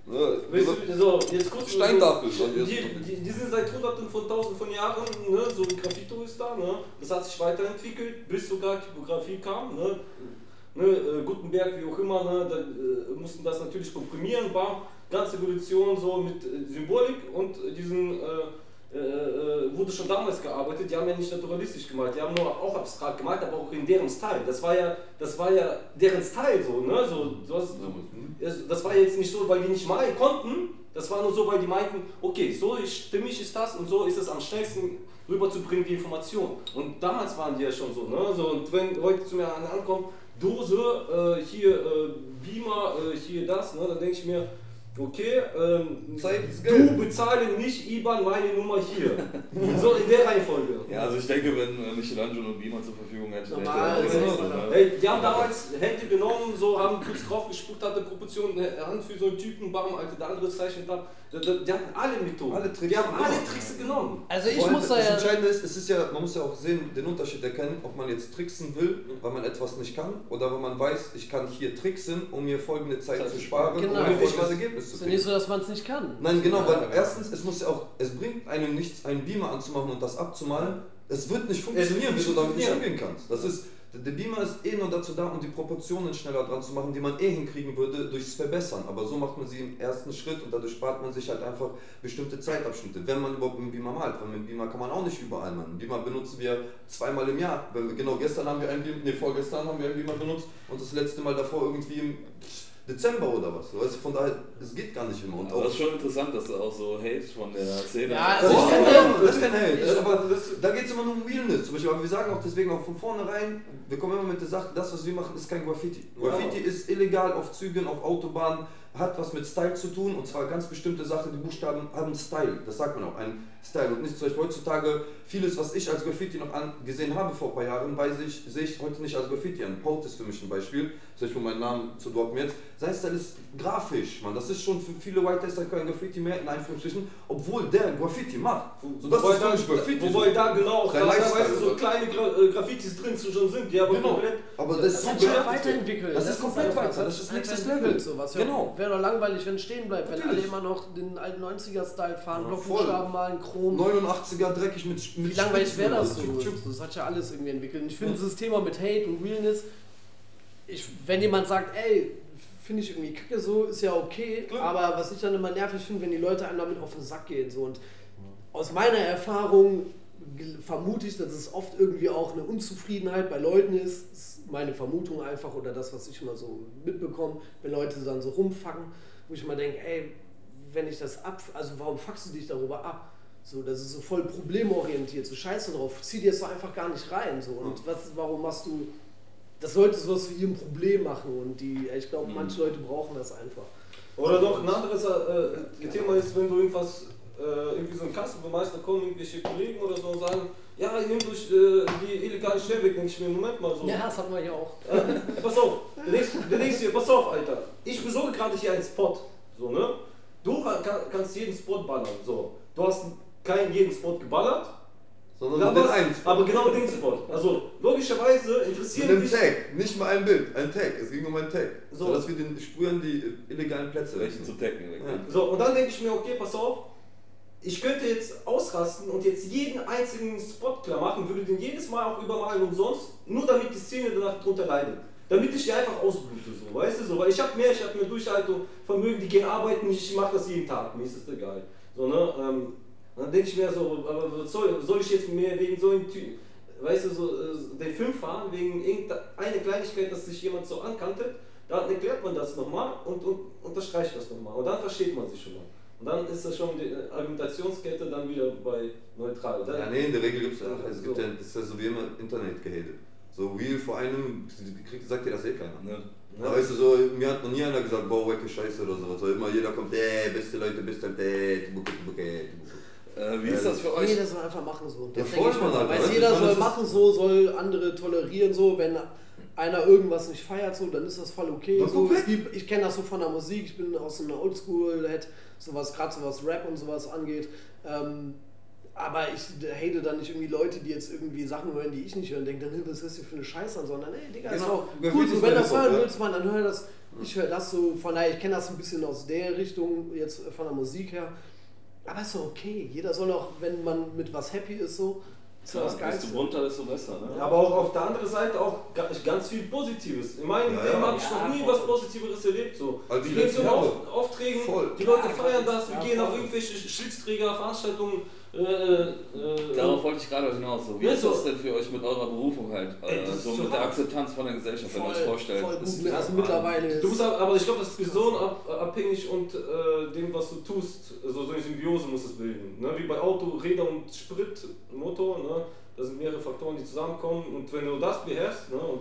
F: Du, so, jetzt kurz.
D: Steintafel,
F: So,
D: ne?
F: die, die, die sind seit hunderten von tausenden von Jahren, ne? so wie Graffito ist da, ne? Das hat sich weiterentwickelt, bis sogar Typografie kam, ne? Ne, äh, Gutenberg, wie auch immer, ne, da, äh, mussten das natürlich komprimieren, war ganze Evolution so mit äh, Symbolik und äh, diesen äh, äh, äh, wurde schon damals gearbeitet, die haben ja nicht naturalistisch gemalt, die haben nur auch abstrakt gemalt, aber auch in deren Style. Das war ja, das war ja deren Style so, ne? So, hast, es- das war jetzt nicht so, weil die nicht malen konnten, das war nur so, weil die meinten, okay, so stimmig ist das und so ist es am schnellsten rüberzubringen, die Information. Und damals waren die ja schon so, ne? So, und wenn Leute zu mir ankommen, Dose, äh, hier äh, Beamer, äh, hier das, ne? dann denke ich mir, okay, ähm, du bezahle nicht IBAN meine Nummer hier. so in der Reihenfolge.
C: Ja, also ich denke, wenn äh, Michelangelo und Beamer zur Verfügung hätte, hätte
E: Normal,
C: nichts,
E: ja.
C: ne?
F: Ey, die haben damals Hände genommen, so haben kurz drauf gespuckt, hatte Proportionen, Hand für so einen Typen, bam, Alter, der andere zeichnet ab. Die, hatten alle Methoden.
D: Alle Tricks
F: Die haben alle
D: genommen.
F: Tricks genommen.
E: Also ich
D: allem
E: muss da
D: das
E: ja.
D: Entscheidende ist, es ist ja, man muss ja auch sehen, den Unterschied erkennen, ob man jetzt tricksen will, weil man etwas nicht kann, oder wenn man weiß, ich kann hier tricksen, um mir folgende Zeit
C: Zeit
D: zu
C: zu
D: sparen,
E: Genau.
D: um mir folgendes
E: Es
D: Ergebnis zu
E: ist ja nicht
D: kriegen.
E: so, dass man es nicht kann.
D: Nein, genau, weil erstens, es muss ja auch, es bringt einem nichts, einen Beamer anzumachen und das abzumalen. Es wird nicht funktionieren,
F: nicht
D: wenn du damit nicht umgehen kannst. Das ist, der Beamer ist eh nur dazu da, um die Proportionen schneller dran zu machen, die man eh hinkriegen würde durchs Verbessern. Aber so macht man sie im ersten Schritt und dadurch spart man sich halt einfach bestimmte Zeitabschnitte, wenn man überhaupt dem Beamer malt. Weil mit Beamer kann man auch nicht überall malen. Einen Beamer benutzen wir zweimal im Jahr. Genau, gestern haben wir einen Beamer, nee, vorgestern haben wir einen Beamer benutzt und das letzte Mal davor irgendwie im Dezember oder was. Weißt, du, von daher, es geht gar nicht immer. Und
C: Aber
D: auch
C: das ist schon interessant, dass du auch so Hate von der Szene
E: Ja,
D: das
E: also
D: ist
E: ich
D: kein Hate, das ist kein Hate.
F: Ich-
D: aber das, da geht es immer nur um Realness. Zum Beispiel, aber wir sagen auch deswegen auch von vornherein, wir kommen immer mit der Sache, das was wir machen ist kein Graffiti. Graffiti ist illegal auf Zügen, auf Autobahnen, hat was mit Style zu tun und zwar ganz bestimmte Sachen, die Buchstaben haben Style. Das sagt man auch, ein Style. Und nicht zum Beispiel heutzutage, vieles was ich als Graffiti noch angesehen habe vor ein paar Jahren, weiß ich, sehe ich heute nicht als Graffiti an. Post ist für mich ein Beispiel, zum Beispiel meinen Namen zu droppen jetzt. Sein Style ist grafisch, man. Das ist schon für viele White Tester kein Graffiti mehr, in Anführungsstrichen, obwohl der Graffiti macht. So, das
F: wobei
D: ist
F: da,
D: nicht Graffiti.
F: Wobei da genau auch du, so kleine Gra äh, Graffitis drin schon sind, die aber
D: Genau.
F: komplett.
D: Aber das ist
E: Das
D: so
E: sich ja
D: grafisch.
E: weiterentwickelt.
D: Das ist komplett weiter, das ist nächstes Level.
E: entwickelt, So, was
D: Genau.
E: Wäre doch langweilig, wenn es stehen bleibt, wenn
D: Natürlich.
E: alle immer noch den alten 90er-Style fahren,
D: Ja,
E: Blockbuchstaben malen, Chrom.
D: 89er dreckig mit,
E: Wie langweilig wäre das so? Das hat ja alles irgendwie entwickelt. Und ich finde dieses Thema mit Hate und Realness, ich, wenn jemand sagt, ey, finde ich irgendwie kacke so, ist ja okay.
D: Klar.
E: Aber was ich dann immer nervig finde, wenn die Leute einem damit auf den Sack gehen. So. Und aus meiner Erfahrung vermute ich, dass es oft irgendwie auch eine Unzufriedenheit bei Leuten ist. Das ist meine Vermutung einfach oder das, was ich immer so mitbekomme, wenn Leute dann so rumfacken, wo ich immer denke, ey, wenn ich das ab, also warum fuckst du dich darüber ab? So, das ist so voll problemorientiert, so scheiße drauf, zieh dir das doch einfach gar nicht rein. So. Und was, warum machst du, das sollte sowas zu ihrem Problem machen und die, ich glaube, manche Leute brauchen das einfach.
F: Oder noch ein anderes äh, Thema ist, wenn du irgendwas, äh, irgendwie so ein Kassenbemeister kommen, irgendwelche Kollegen oder so und sagen, ja, nehmt durch äh, die illegalen Schnellweg, denke ich mir, Moment mal so.
E: Ja, das hatten wir ja auch.
F: Äh, pass auf, der nächste, der nächste hier, pass auf, Alter. Ich besorge gerade hier einen Spot. So, ne? Du kann, kannst jeden Spot ballern. So. Du hast keinen jeden Spot geballert,
D: Sondern nur einen.
F: aber genau den Spot. Also logischerweise
D: einem
F: dich.
D: Tag, nicht mal ein Bild, ein Tag. Es ging um ein Tag.
F: So.
D: So, dass wir den Sprühern die illegalen Plätze
C: Welchen zu decken.
D: Ja.
F: So, und dann denke ich mir, okay, pass auf, ich könnte jetzt ausrasten und jetzt jeden einzigen Spot klar machen, würde den jedes Mal auch übermalen umsonst, nur damit die Szene danach drunter leidet. Damit ich die einfach ausblute, so, weißt du, so, weil ich habe mehr, ich habe mehr Durchhaltung, Vermögen, die gehen arbeiten, ich mache das jeden Tag, mir ist das egal. So, ne, ähm, dann denke ich mir so, aber was soll, soll ich jetzt mehr wegen so einem Typ, weißt du, so, äh, den Film fahren, wegen irgendeiner Kleinigkeit, dass sich jemand so ankannte, dann erklärt man das nochmal und, und unterstreicht das nochmal. Und dann versteht man sich schon mal. Und dann ist das schon die Argumentationskette dann wieder bei neutral. Dann,
D: Ja, nee, in der Regel gibt es auch, es gibt
F: So.
D: ja, das ist ja so wie immer Internet gehatet. So real vor einem, kriegt, sagt dir das eh keiner.
C: Ne?
D: Da weißt du so, mir hat noch nie einer gesagt, boah, wecke Scheiße oder sowas. So immer jeder kommt, ey, beste Leute, beste Leute, bucke, bucke,
C: Äh, wie ist das für
E: Nee,
C: euch?
E: das soll einfach machen so.
D: Ja,
E: Das
D: voll,
E: denke ich
D: Alter.
E: Weiß
D: du,
E: jeder soll
D: das ist-
E: machen so, soll andere tolerieren so, wenn einer irgendwas nicht feiert so, dann ist das voll okay.
D: Dann
E: So, gibt, ich kenne das so von der Musik, ich bin aus einer Oldschool, hat sowas, gerade so was Rap und sowas angeht. Ähm, aber ich hate dann nicht irgendwie Leute, die jetzt irgendwie Sachen hören, die ich nicht höre und denke, dann was ist das hier für eine Scheiße an, sondern ey, Digga, ist
D: Genau.
E: auch
D: Graffiti
E: gut,
D: ist
E: so, wenn das hören
D: ja.
E: willst, man, dann hör das. Ich höre das so, von daher, ich kenne das ein bisschen aus der Richtung, jetzt von der Musik her. Aber ist doch okay. Jeder soll auch, wenn man mit was happy ist, so, ist
C: Ja,
E: was
C: desto
E: Geilste.
C: bunter, desto besser. Ne?
F: aber auch auf der anderen Seite auch ga- ganz viel Positives. In meinem
D: Ja,
F: Leben
D: ja.
F: habe ich
E: Ja,
F: noch nie
E: voll.
F: was Positiveres erlebt. So.
D: Also die letzten
F: zu
D: Jahre.
F: Auf Aufträgen,
D: Voll.
F: die Leute
E: Ja,
F: feiern das, wir
E: ja,
F: gehen auf irgendwelche Schildsträger, Veranstaltungen. Äh, äh,
C: Darauf wollte ich gerade hinaus. So, wie ist
F: so.
C: das denn für euch mit eurer Berufung halt?
F: Ey,
C: Äh,
F: ist
C: so
F: so
C: mit der. Akzeptanz von der Gesellschaft, wenn ihr euch
E: Voll,
C: vorstellt.
E: voll
C: Das
E: gut.
C: ist-
E: Also mittlerweile
F: Du
E: ist-
F: musst, ab- aber ich glaube, das ist personenabhängig und äh, dem, was du tust, also so eine Symbiose muss es bilden. Ne? Wie bei Auto, Räder und Sprit, Motor, ne? das sind mehrere Faktoren, die zusammenkommen und wenn du das beherrschst, ne? und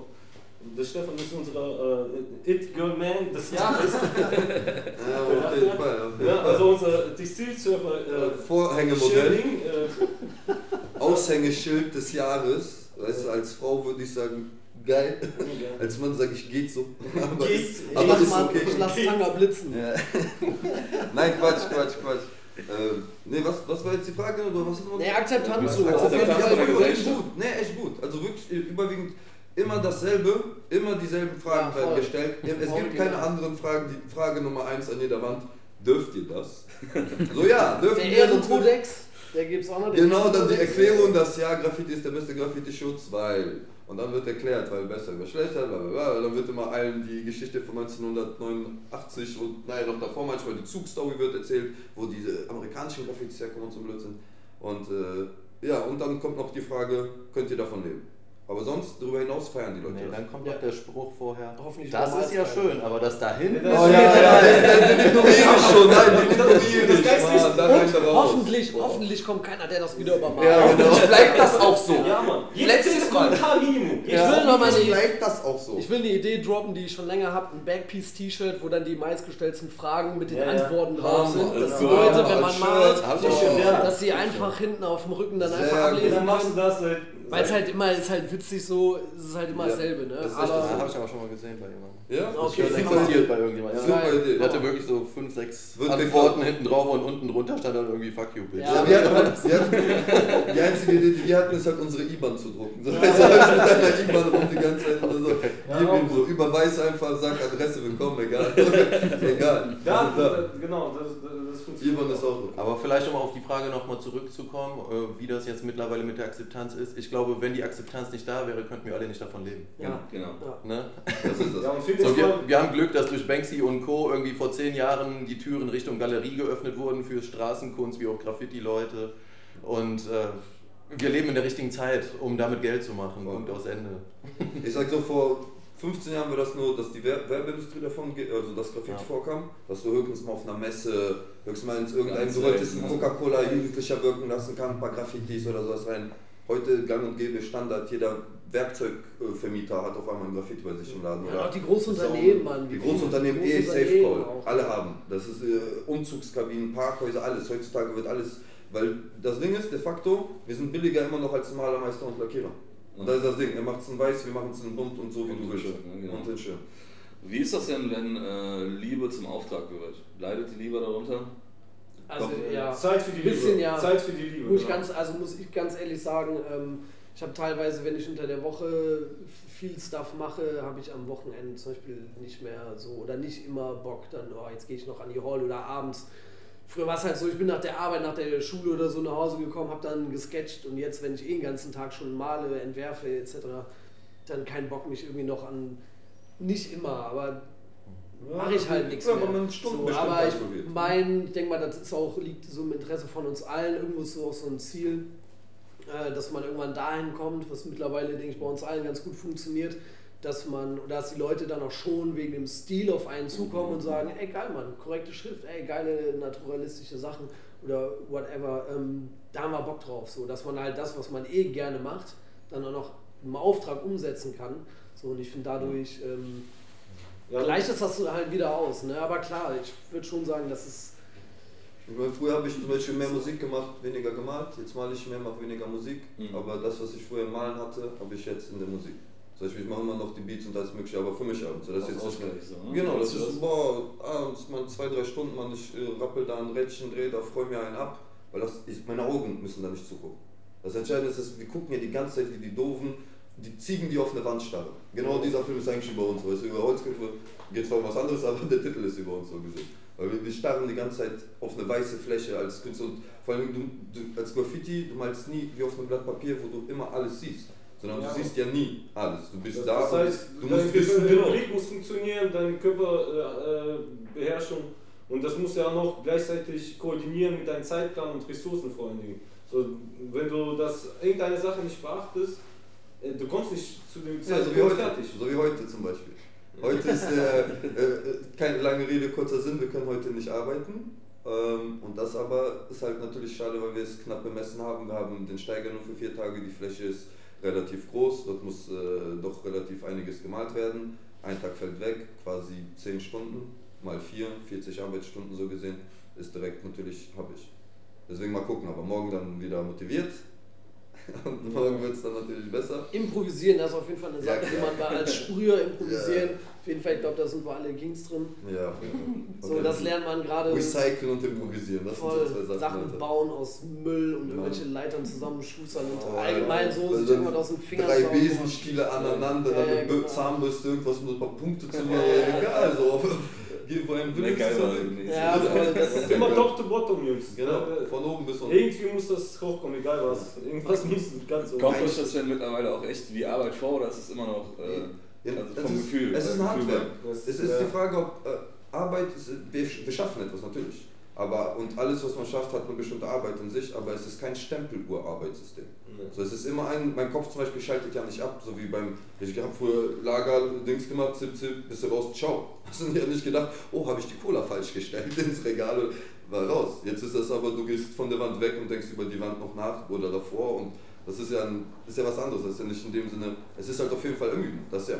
F: Der Stefan ist unser äh, It-Girl-Man des Jahres.
D: Ja, auf jeden Fall. Auf jeden
F: ja, also unser Textilsurfer äh,
D: Vorhängemodell,
F: Schilling, äh,
D: Aushängeschild des Jahres. Weißt du, als Frau würde ich sagen, geil. Als Mann sage ich, geht so. Aber,
F: Geht.
D: ist,
E: Ich
D: aber
E: lass,
D: ist
E: mal,
D: okay.
E: ich lass Tanga blitzen.
D: Ja. Nein, Quatsch, Quatsch, Quatsch. Ähm, nee, was, was war jetzt die Frage? Oder was ist
E: Nee, Akzeptanz so.
C: Akzeptanz der
E: Fall.
C: Gesellschaft.
D: echt gut. Nee, echt gut. Also wirklich äh, überwiegend immer dasselbe, immer dieselben Fragen werden gestellt. Es gibt keine
E: genau.
D: anderen Fragen. Die Frage Nummer eins an jeder Wand, dürft ihr das? So ja, dürfen
E: Der
D: wir
E: Ehrenkodex, der gibt's auch noch.
D: Genau, dann die. Erklärung, dass ja, Graffiti ist der beste Graffiti-Schutz, weil. Und dann wird erklärt, weil besser über schlechter, bla bla bla. Dann wird immer allen die Geschichte von 1989 und naja, noch davor manchmal die Zugstory wird erzählt, wo diese amerikanischen Graffitis herkommen und so Blödsinn. Und äh, ja, und dann kommt noch die Frage, könnt ihr davon leben? Aber sonst, darüber hinaus feiern die Leute
B: Nee,
D: das.
B: dann kommt
E: Ja.
B: der Spruch vorher.
E: Hoffentlich
B: Das ist ja schön, aber das da hinten.
F: Ja,
D: Oh ja, ja, ja, den ignoriere ich schon, nein, ignoriere
F: Das
D: ich,
E: Und hoffentlich, hoffentlich kommt keiner, der das wieder übermalt.
D: Ja, genau.
G: Bleibt das auch so.
F: ja, Mann.
G: Letztes Mal.
E: Ich will noch mal
D: bleibt das auch so.
E: ich will eine Idee droppen, die ich schon länger habe. Ein Backpiece-T-Shirt, wo dann die meistgestellten Fragen mit den
F: Ja, ja.
E: Antworten drauf sind. Dass
C: Das
E: die Leute, wenn man malt,
B: ja.
E: dass sie einfach hinten auf dem Rücken dann einfach ablesen können.
F: das seit.
E: Weil es halt immer, ist halt witzig so, es ist halt immer
D: Ja.
E: dasselbe, ne?
D: Das ist echt
E: Aber
B: Das habe ich aber schon mal gesehen bei jemandem.
D: Ja,
E: Okay,
B: Das
E: super.
B: existiert bei irgendjemandem.
D: Super
B: Ja.
D: Idee.
B: Der hatte wirklich so fünf, sechs
D: Wird
B: Antworten hinten drauf und unten drunter stand dann irgendwie Fuck you, bitch.
E: Ja.
D: Ja, wir hatten halt, wir hatten, die einzige Idee, die wir hatten, ist halt unsere IBAN zu drucken. So, weißt du, halt mit deiner IBAN rum die ganze Zeit oder so. Ihm so, überweis einfach, sag Adresse, willkommen, egal. egal.
F: Ja,
D: da,
F: genau, das, das,
D: IBAN ist auch.
B: Aber vielleicht um auf die Frage nochmal zurückzukommen, äh, wie das jetzt mittlerweile mit der Akzeptanz ist. Ich glaube, wenn die Akzeptanz nicht da wäre, könnten wir alle nicht davon leben.
E: ja.
C: Genau.
B: Ne?
D: Das ist das.
F: Ja,
B: So, wir, wir haben Glück, dass durch Banksy und Co. irgendwie vor zehn Jahren die Türen Richtung Galerie geöffnet wurden für Straßenkunst wie auch Graffiti-Leute. Und äh, wir leben in der richtigen Zeit, um damit Geld zu machen. Punkt aus Ende.
D: Ich sag so, vor 15 Jahren war das nur, dass die Wer- Werbeindustrie davon, also das Graffiti
B: Ja.
D: vorkam, dass du höchstens mal auf einer Messe, höchstens mal ins irgendein, du wolltest einen
C: selten,
D: Coca-Cola Jugendlicher wirken lassen, kann ein paar Graffitis oder sowas rein. Heute gang und gäbe Standard, jeder Werkzeugvermieter hat auf einmal ein Graffiti bei sich im Laden.
E: Ja,
D: oder?
E: auch die Großunternehmen, Mann.
D: Die Großunternehmen, eh Safe Call, alle haben. Das ist äh, Umzugskabinen, Parkhäuser, alles. Heutzutage wird alles, weil das Ding ist, de facto, wir sind billiger immer noch als Malermeister und Lackierer. Und das ist das Ding, er macht es in weiß, wir machen es in bunt und so, wie
C: Und
D: du willst.
C: schön, ne, genau.
D: Und in schön.
C: Wie ist das denn, wenn äh, Liebe zum Auftrag gehört? Leidet die Liebe darunter?
E: Also,
C: Komm,
E: ja.
F: Zeit für die
E: Bisschen,
F: Liebe.
E: ja.
F: Zeit für die Liebe.
E: Muss ich,
F: genau.
E: ganz, also muss ich ganz ehrlich sagen, ähm, ich habe teilweise, wenn ich unter der Woche viel Stuff mache, habe ich am Wochenende zum Beispiel nicht mehr so oder nicht immer Bock, dann, oh, jetzt gehe ich noch an die Hall oder abends. Früher war es halt so, ich bin nach der Arbeit, nach der Schule oder so nach Hause gekommen, habe dann gesketcht und jetzt, wenn ich eh den ganzen Tag schon male, entwerfe etc., dann keinen Bock, mich irgendwie noch an, nicht immer, aber mache ich halt nichts
D: ja,
E: mehr. So, aber ich mein, ich denke mal, das ist auch, liegt so im Interesse von uns allen. Irgendwo ist so auch so ein Ziel, äh, dass man irgendwann dahin kommt, was mittlerweile, denke ich, bei uns allen ganz gut funktioniert, dass man, oder dass die Leute dann auch schon wegen dem Stil auf einen zukommen und sagen, ey geil Mann, korrekte Schrift, ey geile naturalistische Sachen oder whatever, ähm, da haben wir Bock drauf. So, dass man halt das, was man eh gerne macht, dann auch noch im Auftrag umsetzen kann. So, und ich finde dadurch ähm,
F: Ja,
E: gleicht es das halt wieder aus. Ne? Aber klar, ich würde schon sagen, dass es
D: Weil Früher habe ich zum Beispiel mehr Musik gemacht, weniger gemalt. Jetzt male ich mehr, mache weniger Musik.
C: Mhm.
D: Aber das, was ich früher im Malen hatte, habe ich jetzt in der Musik. Das heißt, ich mache immer noch die Beats und alles mögliche, aber für mich abends. So, das ist jetzt nicht
C: so, ne?
D: Genau, das
C: du
D: ist, boah, abends mal zwei, drei Stunden, man, ich äh, rappel da ein Rädchen, drehe, da freue mir einen ab, weil das ist, meine Augen müssen da nicht zugucken. Das Entscheidende ist, dass wir gucken ja die ganze Zeit wie die Doofen, die Ziegen, die auf eine Wand starren. Genau dieser Film ist eigentlich über uns, weißt du, über Holzköpfe geht zwar um was anderes, aber der Titel ist über uns so gesehen. Weil wir, wir starren die ganze Zeit auf eine weiße Fläche als Künstler und vor allem du, du, als Graffiti, du malst nie wie auf einem Blatt Papier, wo du immer alles siehst. Sondern
F: Ja.
D: du siehst ja nie alles. Du bist
F: Das,
D: da
F: das heißt,
D: du
F: dein
D: musst wissen,
F: dein
D: genau.
F: Blick muss funktionieren, deine Körperbeherrschung und das muss ja auch noch gleichzeitig koordinieren mit deinem Zeitplan und Ressourcen vor allen Dingen. So, wenn du das irgendeine Sache nicht beachtest, äh, du kommst nicht zu dem
D: Ja, so wie heute,
F: fertig.
D: so wie heute zum Beispiel. Heute ist äh, äh, keine lange Rede, kurzer Sinn, wir können heute nicht arbeiten. Ähm, und das aber ist halt natürlich schade, weil wir es knapp bemessen haben. Wir haben den Steiger nur für vier Tage, die Fläche ist relativ groß, dort muss äh, doch relativ einiges gemalt werden. Ein Tag fällt weg, quasi 10 Stunden, mal 4, 40 Arbeitsstunden so gesehen, ist direkt natürlich, habe ich. Deswegen mal gucken, aber morgen dann wieder motiviert. Und morgen wird es dann natürlich besser.
E: Improvisieren, das ist auf jeden Fall eine
D: Ja,
E: Sache, die
D: klar.
E: man mal als Sprüher improvisieren. Auf jeden Fall, ich glaube, da sind wir alle Kings drin.
D: Ja.
E: So,
D: Okay.
E: das lernt man gerade.
D: Recyceln und improvisieren, das
E: voll
D: sind so zwei Sachen.
E: Sachen
D: Alter.
E: bauen aus Müll und
D: Ja.
E: irgendwelche Leitern zusammenschustern und
D: Oh,
E: allgemein so sich irgendwas aus den Fingern
D: Drei. Besenstiele aneinander, dann
E: Ja,
D: mit
E: genau.
D: Zahnbürste irgendwas um ein paar Punkte zu machen.
E: Ja.
D: Egal, so. Geh wo ein Wille
C: Geil,
D: zusammen.
E: Ja, voll, das ist
F: Immer top to bottom, Jungs.
D: Genau, von oben bis unten.
F: Irgendwie muss das hochkommen, egal was. Irgendwas muss ganz oben.
C: Kommt euch das denn mittlerweile auch echt wie Arbeit vor oder ist es immer noch äh,
D: Ja,
C: also vom
D: ist,
C: Gefühl?
D: Es ist ein
C: äh, Gefühl
D: Handwerk.
F: Das-
D: Es ist
F: ja.
D: die Frage, ob äh, Arbeit, ist, wir, wir schaffen etwas natürlich. Aber, und alles, was man schafft, hat eine bestimmte Arbeit in sich, aber es ist kein Stempeluhr-Arbeitssystem.
F: Nee.
D: So, es ist immer ein, mein Kopf zum Beispiel schaltet ja nicht ab, so wie beim, ich habe früher Lager-Dings gemacht, zip, zip, bist du raus, ciao. Hast du ja nicht gedacht, oh, habe ich die Cola falsch gestellt ins Regal, war raus. Jetzt ist das aber, du gehst von der Wand weg und denkst über die Wand noch nach oder davor und das ist ja, ein, ist ja was anderes, das ist ja nicht in dem Sinne, es ist halt auf jeden Fall ermüdend, das ja,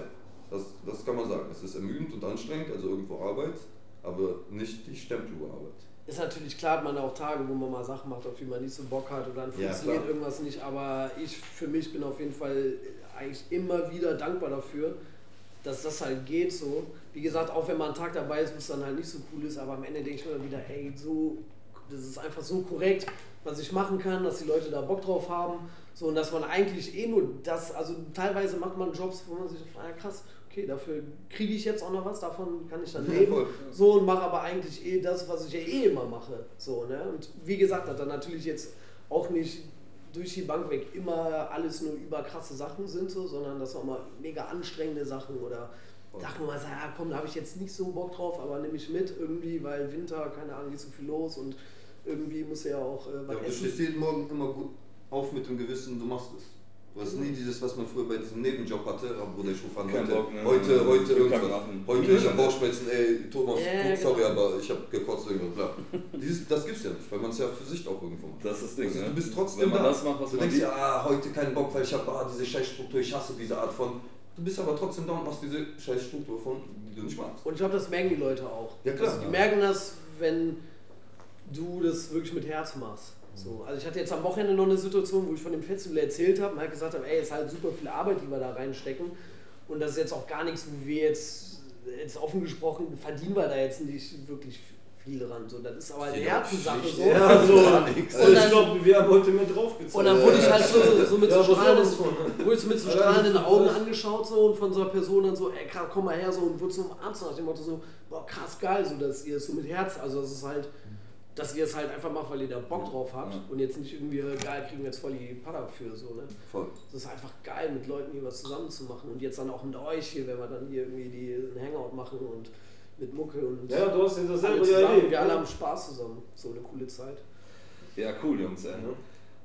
D: das, das kann man sagen. Es ist ermüdend und anstrengend, also irgendwo Arbeit, aber nicht die Stempeluhrarbeit.
E: Ist natürlich klar, hat man auch Tage, wo man mal Sachen macht, auf die man nicht so Bock hat oder dann
D: Ja,
E: funktioniert
D: klar.
E: irgendwas nicht. Aber ich für mich bin auf jeden Fall eigentlich immer wieder dankbar dafür, dass das halt geht so. Wie gesagt, auch wenn mal ein Tag dabei ist, wo es dann halt nicht so cool ist, aber am Ende denke ich mir wieder, ey, so, das ist einfach so korrekt, was ich machen kann, dass die Leute da Bock drauf haben. So, und dass man eigentlich eh nur das, also teilweise macht man Jobs, wo man sich fragt, ja, krass, okay, dafür kriege ich jetzt auch noch was, davon kann ich dann
D: Ja,
E: leben. So und mache aber eigentlich eh das, was ich ja eh immer mache. So, ne? Und wie gesagt, hat dann natürlich jetzt auch nicht durch die Bank weg immer alles nur über krasse Sachen sind, so, sondern dass auch mal mega anstrengende Sachen oder Sachen, wo man sagt, ja komm, da habe ich jetzt nicht so Bock drauf, aber nehme ich mit irgendwie, weil Winter, keine Ahnung, nicht so viel los und irgendwie muss ja auch äh,
D: Ja,
E: was
D: du
E: essen.
D: stehst jeden Morgen immer gut auf mit dem Gewissen, du machst es. Du hast nie dieses, was man früher bei diesem Nebenjob hatte, ich rufe an,
C: Kein
D: heute,
C: Bock, ne?
D: heute, heute irgendwas.
C: machen.
D: Heute, ich hab Bauchschmerzen, ey, Thomas,
E: Ja,
D: sorry,
E: genau.
D: aber ich hab gekotzt, irgendwas, bla. Dieses, das gibt's ja nicht, weil man es ja für sich auch irgendwo macht.
C: Das ist das Ding,
D: Also,
C: ne?
D: du bist trotzdem
C: Wenn man
D: da.
C: das macht, was
D: Du
C: man
D: denkst ja, ah, heute keinen Bock, weil ich habe ah, diese Scheißstruktur, ich hasse diese Art von. Du bist aber trotzdem da und machst diese Scheißstruktur von, die du nicht magst.
E: Und ich glaube, das merken die Leute auch.
D: Ja, klar.
E: Also, die merken das, wenn du das wirklich mit Herz machst. So, also ich hatte jetzt am Wochenende noch eine Situation, wo ich von dem Festival erzählt habe und halt gesagt habe, ey, es ist halt super viel Arbeit, die wir da reinstecken. Und das ist jetzt auch gar nichts, wo wir jetzt, jetzt offen gesprochen, verdienen wir da jetzt nicht wirklich viel dran. So, das ist aber eine Herzenssache. So.
F: Ja, so.
D: Gar nichts.
F: Also
E: Und
F: ich
E: dann-
F: glaube, wir haben heute mehr draufgezahlt.
E: Und dann wurde ich halt so, so mit
F: Ja,
E: so strahlenden, wurde ich so mit so strahlenden Augen angeschaut so und von so einer Person dann so, ey komm mal her so und wurde so umarmt so nach dem Motto so, boah krass geil, so dass ihr es so mit Herz, also das ist halt, dass ihr es halt einfach macht, weil ihr da Bock drauf habt
C: Ja.
E: und jetzt nicht irgendwie, geil, kriegen wir jetzt voll die Pader für so, ne.
D: Voll.
E: Das ist einfach geil, mit Leuten hier was zusammen zu machen und jetzt dann auch mit euch hier, wenn wir dann hier irgendwie die, einen Hangout machen und mit Mucke und
F: Ja, du hast ja das selber erlebt.
E: wir alle
F: ne?
E: haben Spaß zusammen, so eine coole Zeit.
C: Ja, cool, Jungs. Ey.
F: Ja.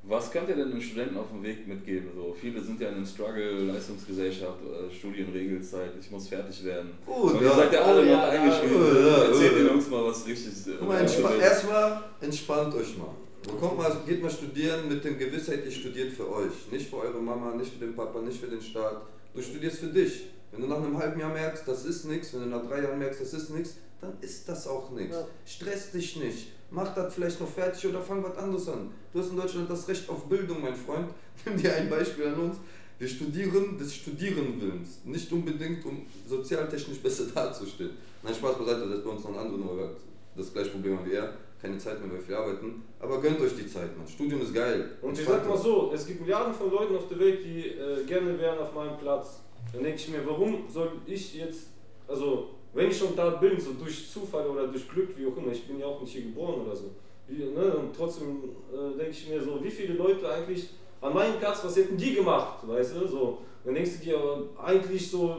C: Was könnt ihr denn den Studenten auf dem Weg mitgeben? So, viele sind ja in einem Struggle, Leistungsgesellschaft, äh, Studienregelzeit, ich muss fertig werden.
D: Gut,
C: Und
D: ja.
C: ihr seid ja
E: Oh,
C: alle
E: ja,
C: noch
E: ja.
C: eingeschrieben.
D: Oh, ja,
C: Erzählt
D: oh,
C: den
D: ja.
C: Jungs mal was richtig. äh,
D: Guck mal, entspa erstmal entspannt euch mal. Kommt mal, geht mal studieren mit der Gewissheit, ihr studiert für euch. Nicht für eure Mama, nicht für den Papa, nicht für den Staat. Du studierst für dich. Wenn du nach einem halben Jahr merkst, das ist nichts, wenn du nach drei Jahren merkst, das ist nichts, dann ist das auch nichts.
E: Ja.
D: Stress dich nicht. Mach das vielleicht noch fertig oder fang was anderes an. Du hast in Deutschland das Recht auf Bildung, mein Freund. Nimm dir ein Beispiel an uns. Wir studieren des Studierenwillens, nicht unbedingt, um sozialtechnisch besser dazustehen. Nein, Spaß beiseite, das ist bei uns noch ein anderer Nummer. Das gleiche Problem haben wie er. Keine Zeit mehr, weil wir viel arbeiten. Aber gönnt euch die Zeit, man. Studium ist geil.
F: Und ich sag mal so, es gibt Milliarden von Leuten auf der Welt, die äh, gerne wären auf meinem Platz. Dann denke ich mir, warum soll ich jetzt, also wenn ich schon da bin, so durch Zufall oder durch Glück, wie auch immer, ich bin ja auch nicht hier geboren oder so. Wie, ne, und trotzdem äh, denke ich mir so, wie viele Leute eigentlich an meinem Platz, was hätten die gemacht, weißt du? So, dann denkst du dir eigentlich so,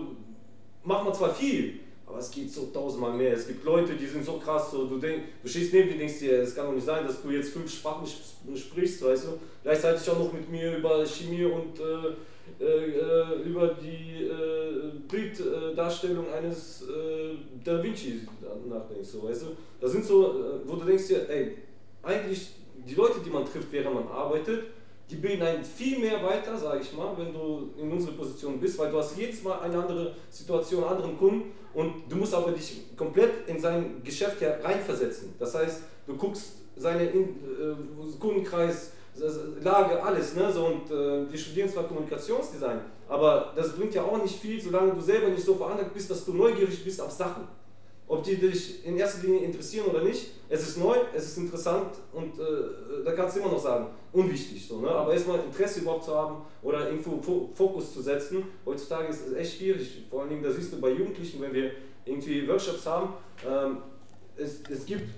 F: macht man zwar viel, aber es geht so tausendmal mehr. Es gibt Leute, die sind so krass, so, du, denk, du stehst neben dir denkst dir, es kann doch nicht sein, dass du jetzt fünf Sprachen sp- sprichst, weißt du. Gleichzeitig auch noch mit mir über Chemie und äh, äh, äh, über die äh, Bilddarstellung eines äh, Da Vinci nachdenkst, so, weißt du. Das sind so, äh, wo du denkst dir, ey, eigentlich die Leute, die man trifft, während man arbeitet, die bilden einen viel mehr weiter, sage ich mal, wenn du in unserer Position bist, weil du hast jedes Mal eine andere Situation, einen anderen Kunden und du musst aber dich komplett in sein Geschäft reinversetzen. Das heißt, du guckst seine in, äh, Kundenkreis, Lage, alles, ne? So, und äh, wir studieren zwar Kommunikationsdesign, aber das bringt ja auch nicht viel, solange du selber nicht so veranlagt bist, dass du neugierig bist auf Sachen. Ob die dich in erster Linie interessieren oder nicht, es ist neu, es ist interessant und äh, da kannst du immer noch sagen, unwichtig so, ne? aber erstmal Interesse überhaupt zu haben oder irgendwo Fokus zu setzen. Heutzutage ist es echt schwierig, vor Dingen, da siehst du bei Jugendlichen, wenn wir irgendwie Workshops haben, ähm, es, es gibt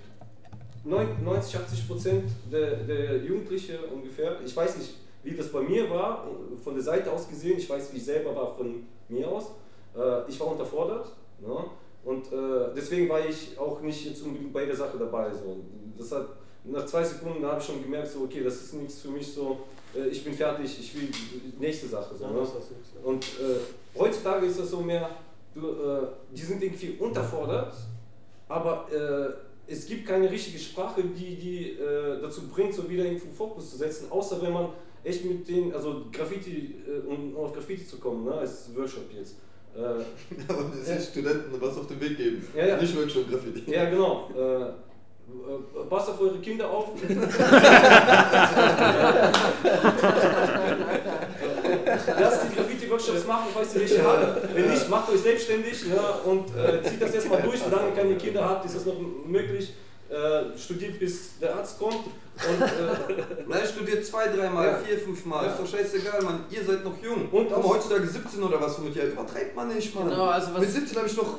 F: 90, 80 Prozent der, der Jugendliche ungefähr, ich weiß nicht, wie das bei mir war, von der Seite aus gesehen, ich weiß, wie ich selber war von mir aus, äh, ich war unterfordert. Ne? Und äh, deswegen war ich auch nicht jetzt unbedingt bei der Sache dabei. So. Das hat, nach zwei Sekunden habe ich schon gemerkt, so, okay, das ist nichts für mich so, äh, ich bin fertig, ich will die nächste Sache. So, ne? Und äh, heutzutage ist das so mehr, du, äh, die sind irgendwie unterfordert, aber äh, es gibt keine richtige Sprache, die die äh, dazu bringt, so wieder irgendwo Fokus zu setzen, außer wenn man echt mit denen, also Graffiti, um auf Graffiti zu kommen, ne, als Workshop jetzt
B: äh, aber das ja. Studenten was auf den Weg geben.
F: Ja, ja.
B: Nicht schon Graffiti.
F: Ja, genau. Äh, äh passt auf eure Kinder auf. Graffiti-Workshops machen, falls ihr welche habt. Wenn nicht, macht euch selbstständig ja, und äh, zieht das erstmal durch. Solange ihr keine Kinder habt, ist das noch möglich. Äh, studiert bis der Arzt kommt und, äh,
D: Nein, studiert zwei, dreimal, ja. vier, fünf Mal. Ja. Ist doch scheißegal, Mann. Ihr seid noch jung. Und aber heutzutage 17 oder was mit ja übertreibt man nicht, Mann. Genau, also was mit 17 habe ich noch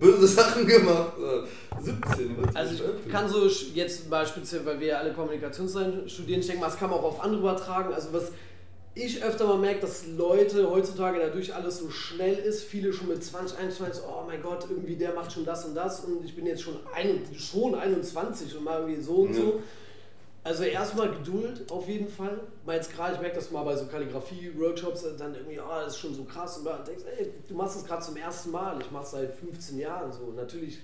D: böse Sachen gemacht. 17.
E: Also ich kann so jetzt mal speziell, weil wir ja alle Kommunikationsdesign studieren, ich denke mal, das kann man auch auf andere übertragen. Also was ich öfter mal merke, dass Leute heutzutage dadurch alles so schnell ist, viele schon mit 20, 21, oh mein Gott, irgendwie der macht schon das und das und ich bin jetzt schon, ein, schon 21 und mal irgendwie so und ja. so. Also erstmal Geduld auf jeden Fall. Mal jetzt gerade, ich merke das mal bei so Kalligrafie-Workshops, dann irgendwie, oh, das ist schon so krass. Und dann denkst, ey, du machst das gerade zum ersten Mal. Ich mache es seit 15 Jahren so. Natürlich,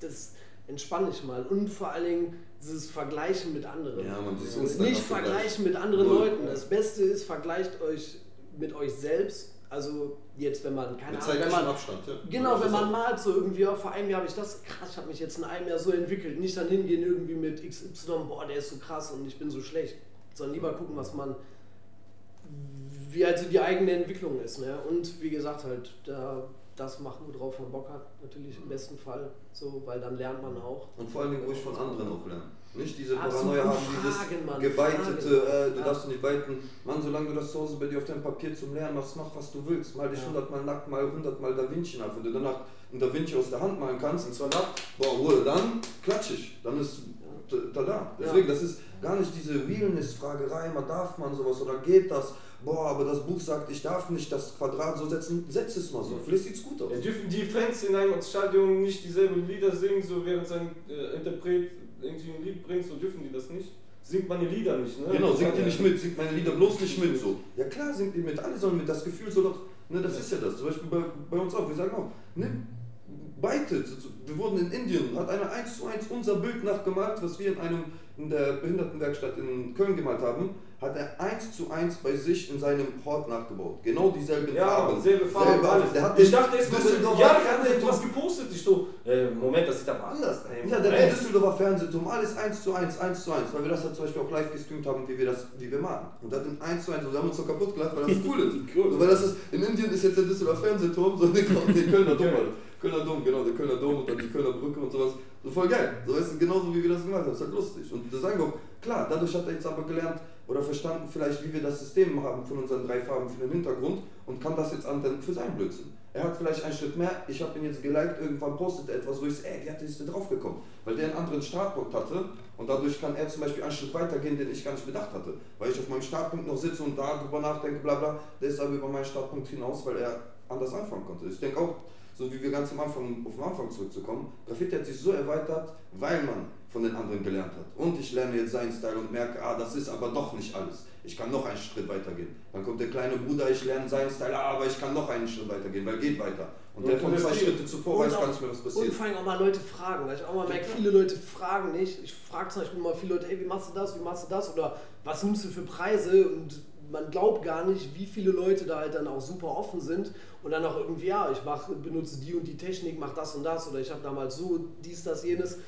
E: das entspann dich mal. Und vor allen Dingen dieses Vergleichen mit anderen.
B: Ja, man
E: sieht uns Nicht vergleichen mit anderen Leuten. Das Beste ist, vergleicht euch mit euch selbst also jetzt, wenn man, keine Ahnung, wenn man,
B: Abstand, ja.
E: genau, wenn man malt so irgendwie, oh, vor einem Jahr habe ich das, krass, ich habe mich jetzt in einem Jahr so entwickelt, nicht dann hingehen irgendwie mit XY, boah, der ist so krass und ich bin so schlecht, sondern lieber gucken, was man, wie also die eigene Entwicklung ist, ne? und wie gesagt halt, da das machen, worauf man Bock hat, natürlich im besten Fall, so, weil dann lernt man auch.
D: Und vor allen Dingen ruhig von anderen auch lernen. Nicht diese Paranoia haben, dieses Mann, geweitete, äh, du ja. darfst nicht weiten. Mann, solange du das zu Hause bei dir auf deinem Papier zum Lernen machst, mach was du willst. Mal dich hundertmal ja. nackt, mal hundertmal Da Vinci nach. Wenn du danach ein Da Vinci aus der Hand malen kannst, und zwar nackt, boah, Ruhe, dann klatschig. Dann ist da da. Deswegen, das ist gar nicht diese Realness-Fragerei, man darf man sowas oder geht das? Boah, aber das Buch sagt, ich darf nicht das Quadrat so setzen. Setz es mal so. Vielleicht sieht es gut aus.
F: Ja, dürfen die Fans in einem Stadion nicht dieselben Lieder singen, so während sein äh, Interpret irgendwie ein Lied bringt, so dürfen die das nicht. Singt meine Lieder nicht, ne?
D: Genau, singt die nicht mit, singt meine Lieder bloß nicht mit, so. Ja klar, singt die mit, alle sollen mit, das Gefühl soll doch, ne, das ja. ist ja das. Zum Beispiel bei, bei uns auch, wir sagen auch, ne, beitet. Wir wurden in Indien, hat einer eins zu eins unser Bild nachgemalt, was wir in einem in der Behindertenwerkstatt in Köln gemalt haben hat er eins zu eins bei sich in seinem Hort nachgebaut. Genau dieselben
F: ja,
D: Farben.
F: Selbe Farben. Alles. Der hat ich dachte, es ja, der hat etwas gepostet. Ich so, äh, Moment, das sieht aber anders aus.
D: Ja, der hey. Düsseldorfer Fernsehturm, alles eins zu eins, eins zu eins, weil wir das halt zum Beispiel auch live gestreamt haben, wie wir das, wie wir machen. Und das in eins zu eins, und wir haben uns so kaputt gelacht, weil das cool ist. cool. Also, weil das ist, in Indien ist jetzt der Düsseldorfer Fernsehturm, so der Kölner Dom. Kölner Dom, genau, der Kölner Dom und dann die Kölner Brücke und sowas. So voll geil. So weißt du, genauso wie wir das gemacht haben. Ist halt lustig. Und das auch, klar, dadurch hat er jetzt aber gelernt, oder verstanden vielleicht, wie wir das System haben von unseren drei Farben für den Hintergrund und kann das jetzt anwenden für seinen Blödsinn. Er hat vielleicht einen Schritt mehr, ich habe ihn jetzt geliked, irgendwann postet er etwas, wo ich sage, ey, hat ist der draufgekommen? Weil der einen anderen Startpunkt hatte und dadurch kann er zum Beispiel einen Schritt weiter gehen, den ich gar nicht bedacht hatte. Weil ich auf meinem Startpunkt noch sitze und darüber nachdenke, bla bla, der ist aber über meinen Startpunkt hinaus, weil er anders anfangen konnte. Ich denke auch, so wie wir ganz am Anfang, auf den Anfang zurückzukommen, Graffiti hat sich so erweitert, weil man von den anderen gelernt hat. Und ich lerne jetzt seinen Style und merke, ah, das ist aber doch nicht alles. Ich kann noch einen Schritt weitergehen. Dann kommt der kleine Bruder, ich lerne seinen Style, ah, aber ich kann noch einen Schritt weitergehen, weil geht weiter. Und, der von zwei Schritte zuvor weiß
E: auch,
D: gar nicht mehr, was
E: Und
D: passiert.
E: vor allem auch mal Leute fragen, weil ich auch mal merke, viele Leute fragen nicht. Ich frage zum Beispiel mal viele Leute, ey, wie machst du das, wie machst du das oder was nimmst du für Preise und man glaubt gar nicht, wie viele Leute da halt dann auch super offen sind und dann auch irgendwie, ja, ich mach, benutze die und die Technik, mach das und das oder ich habe damals so dies, das, jenes.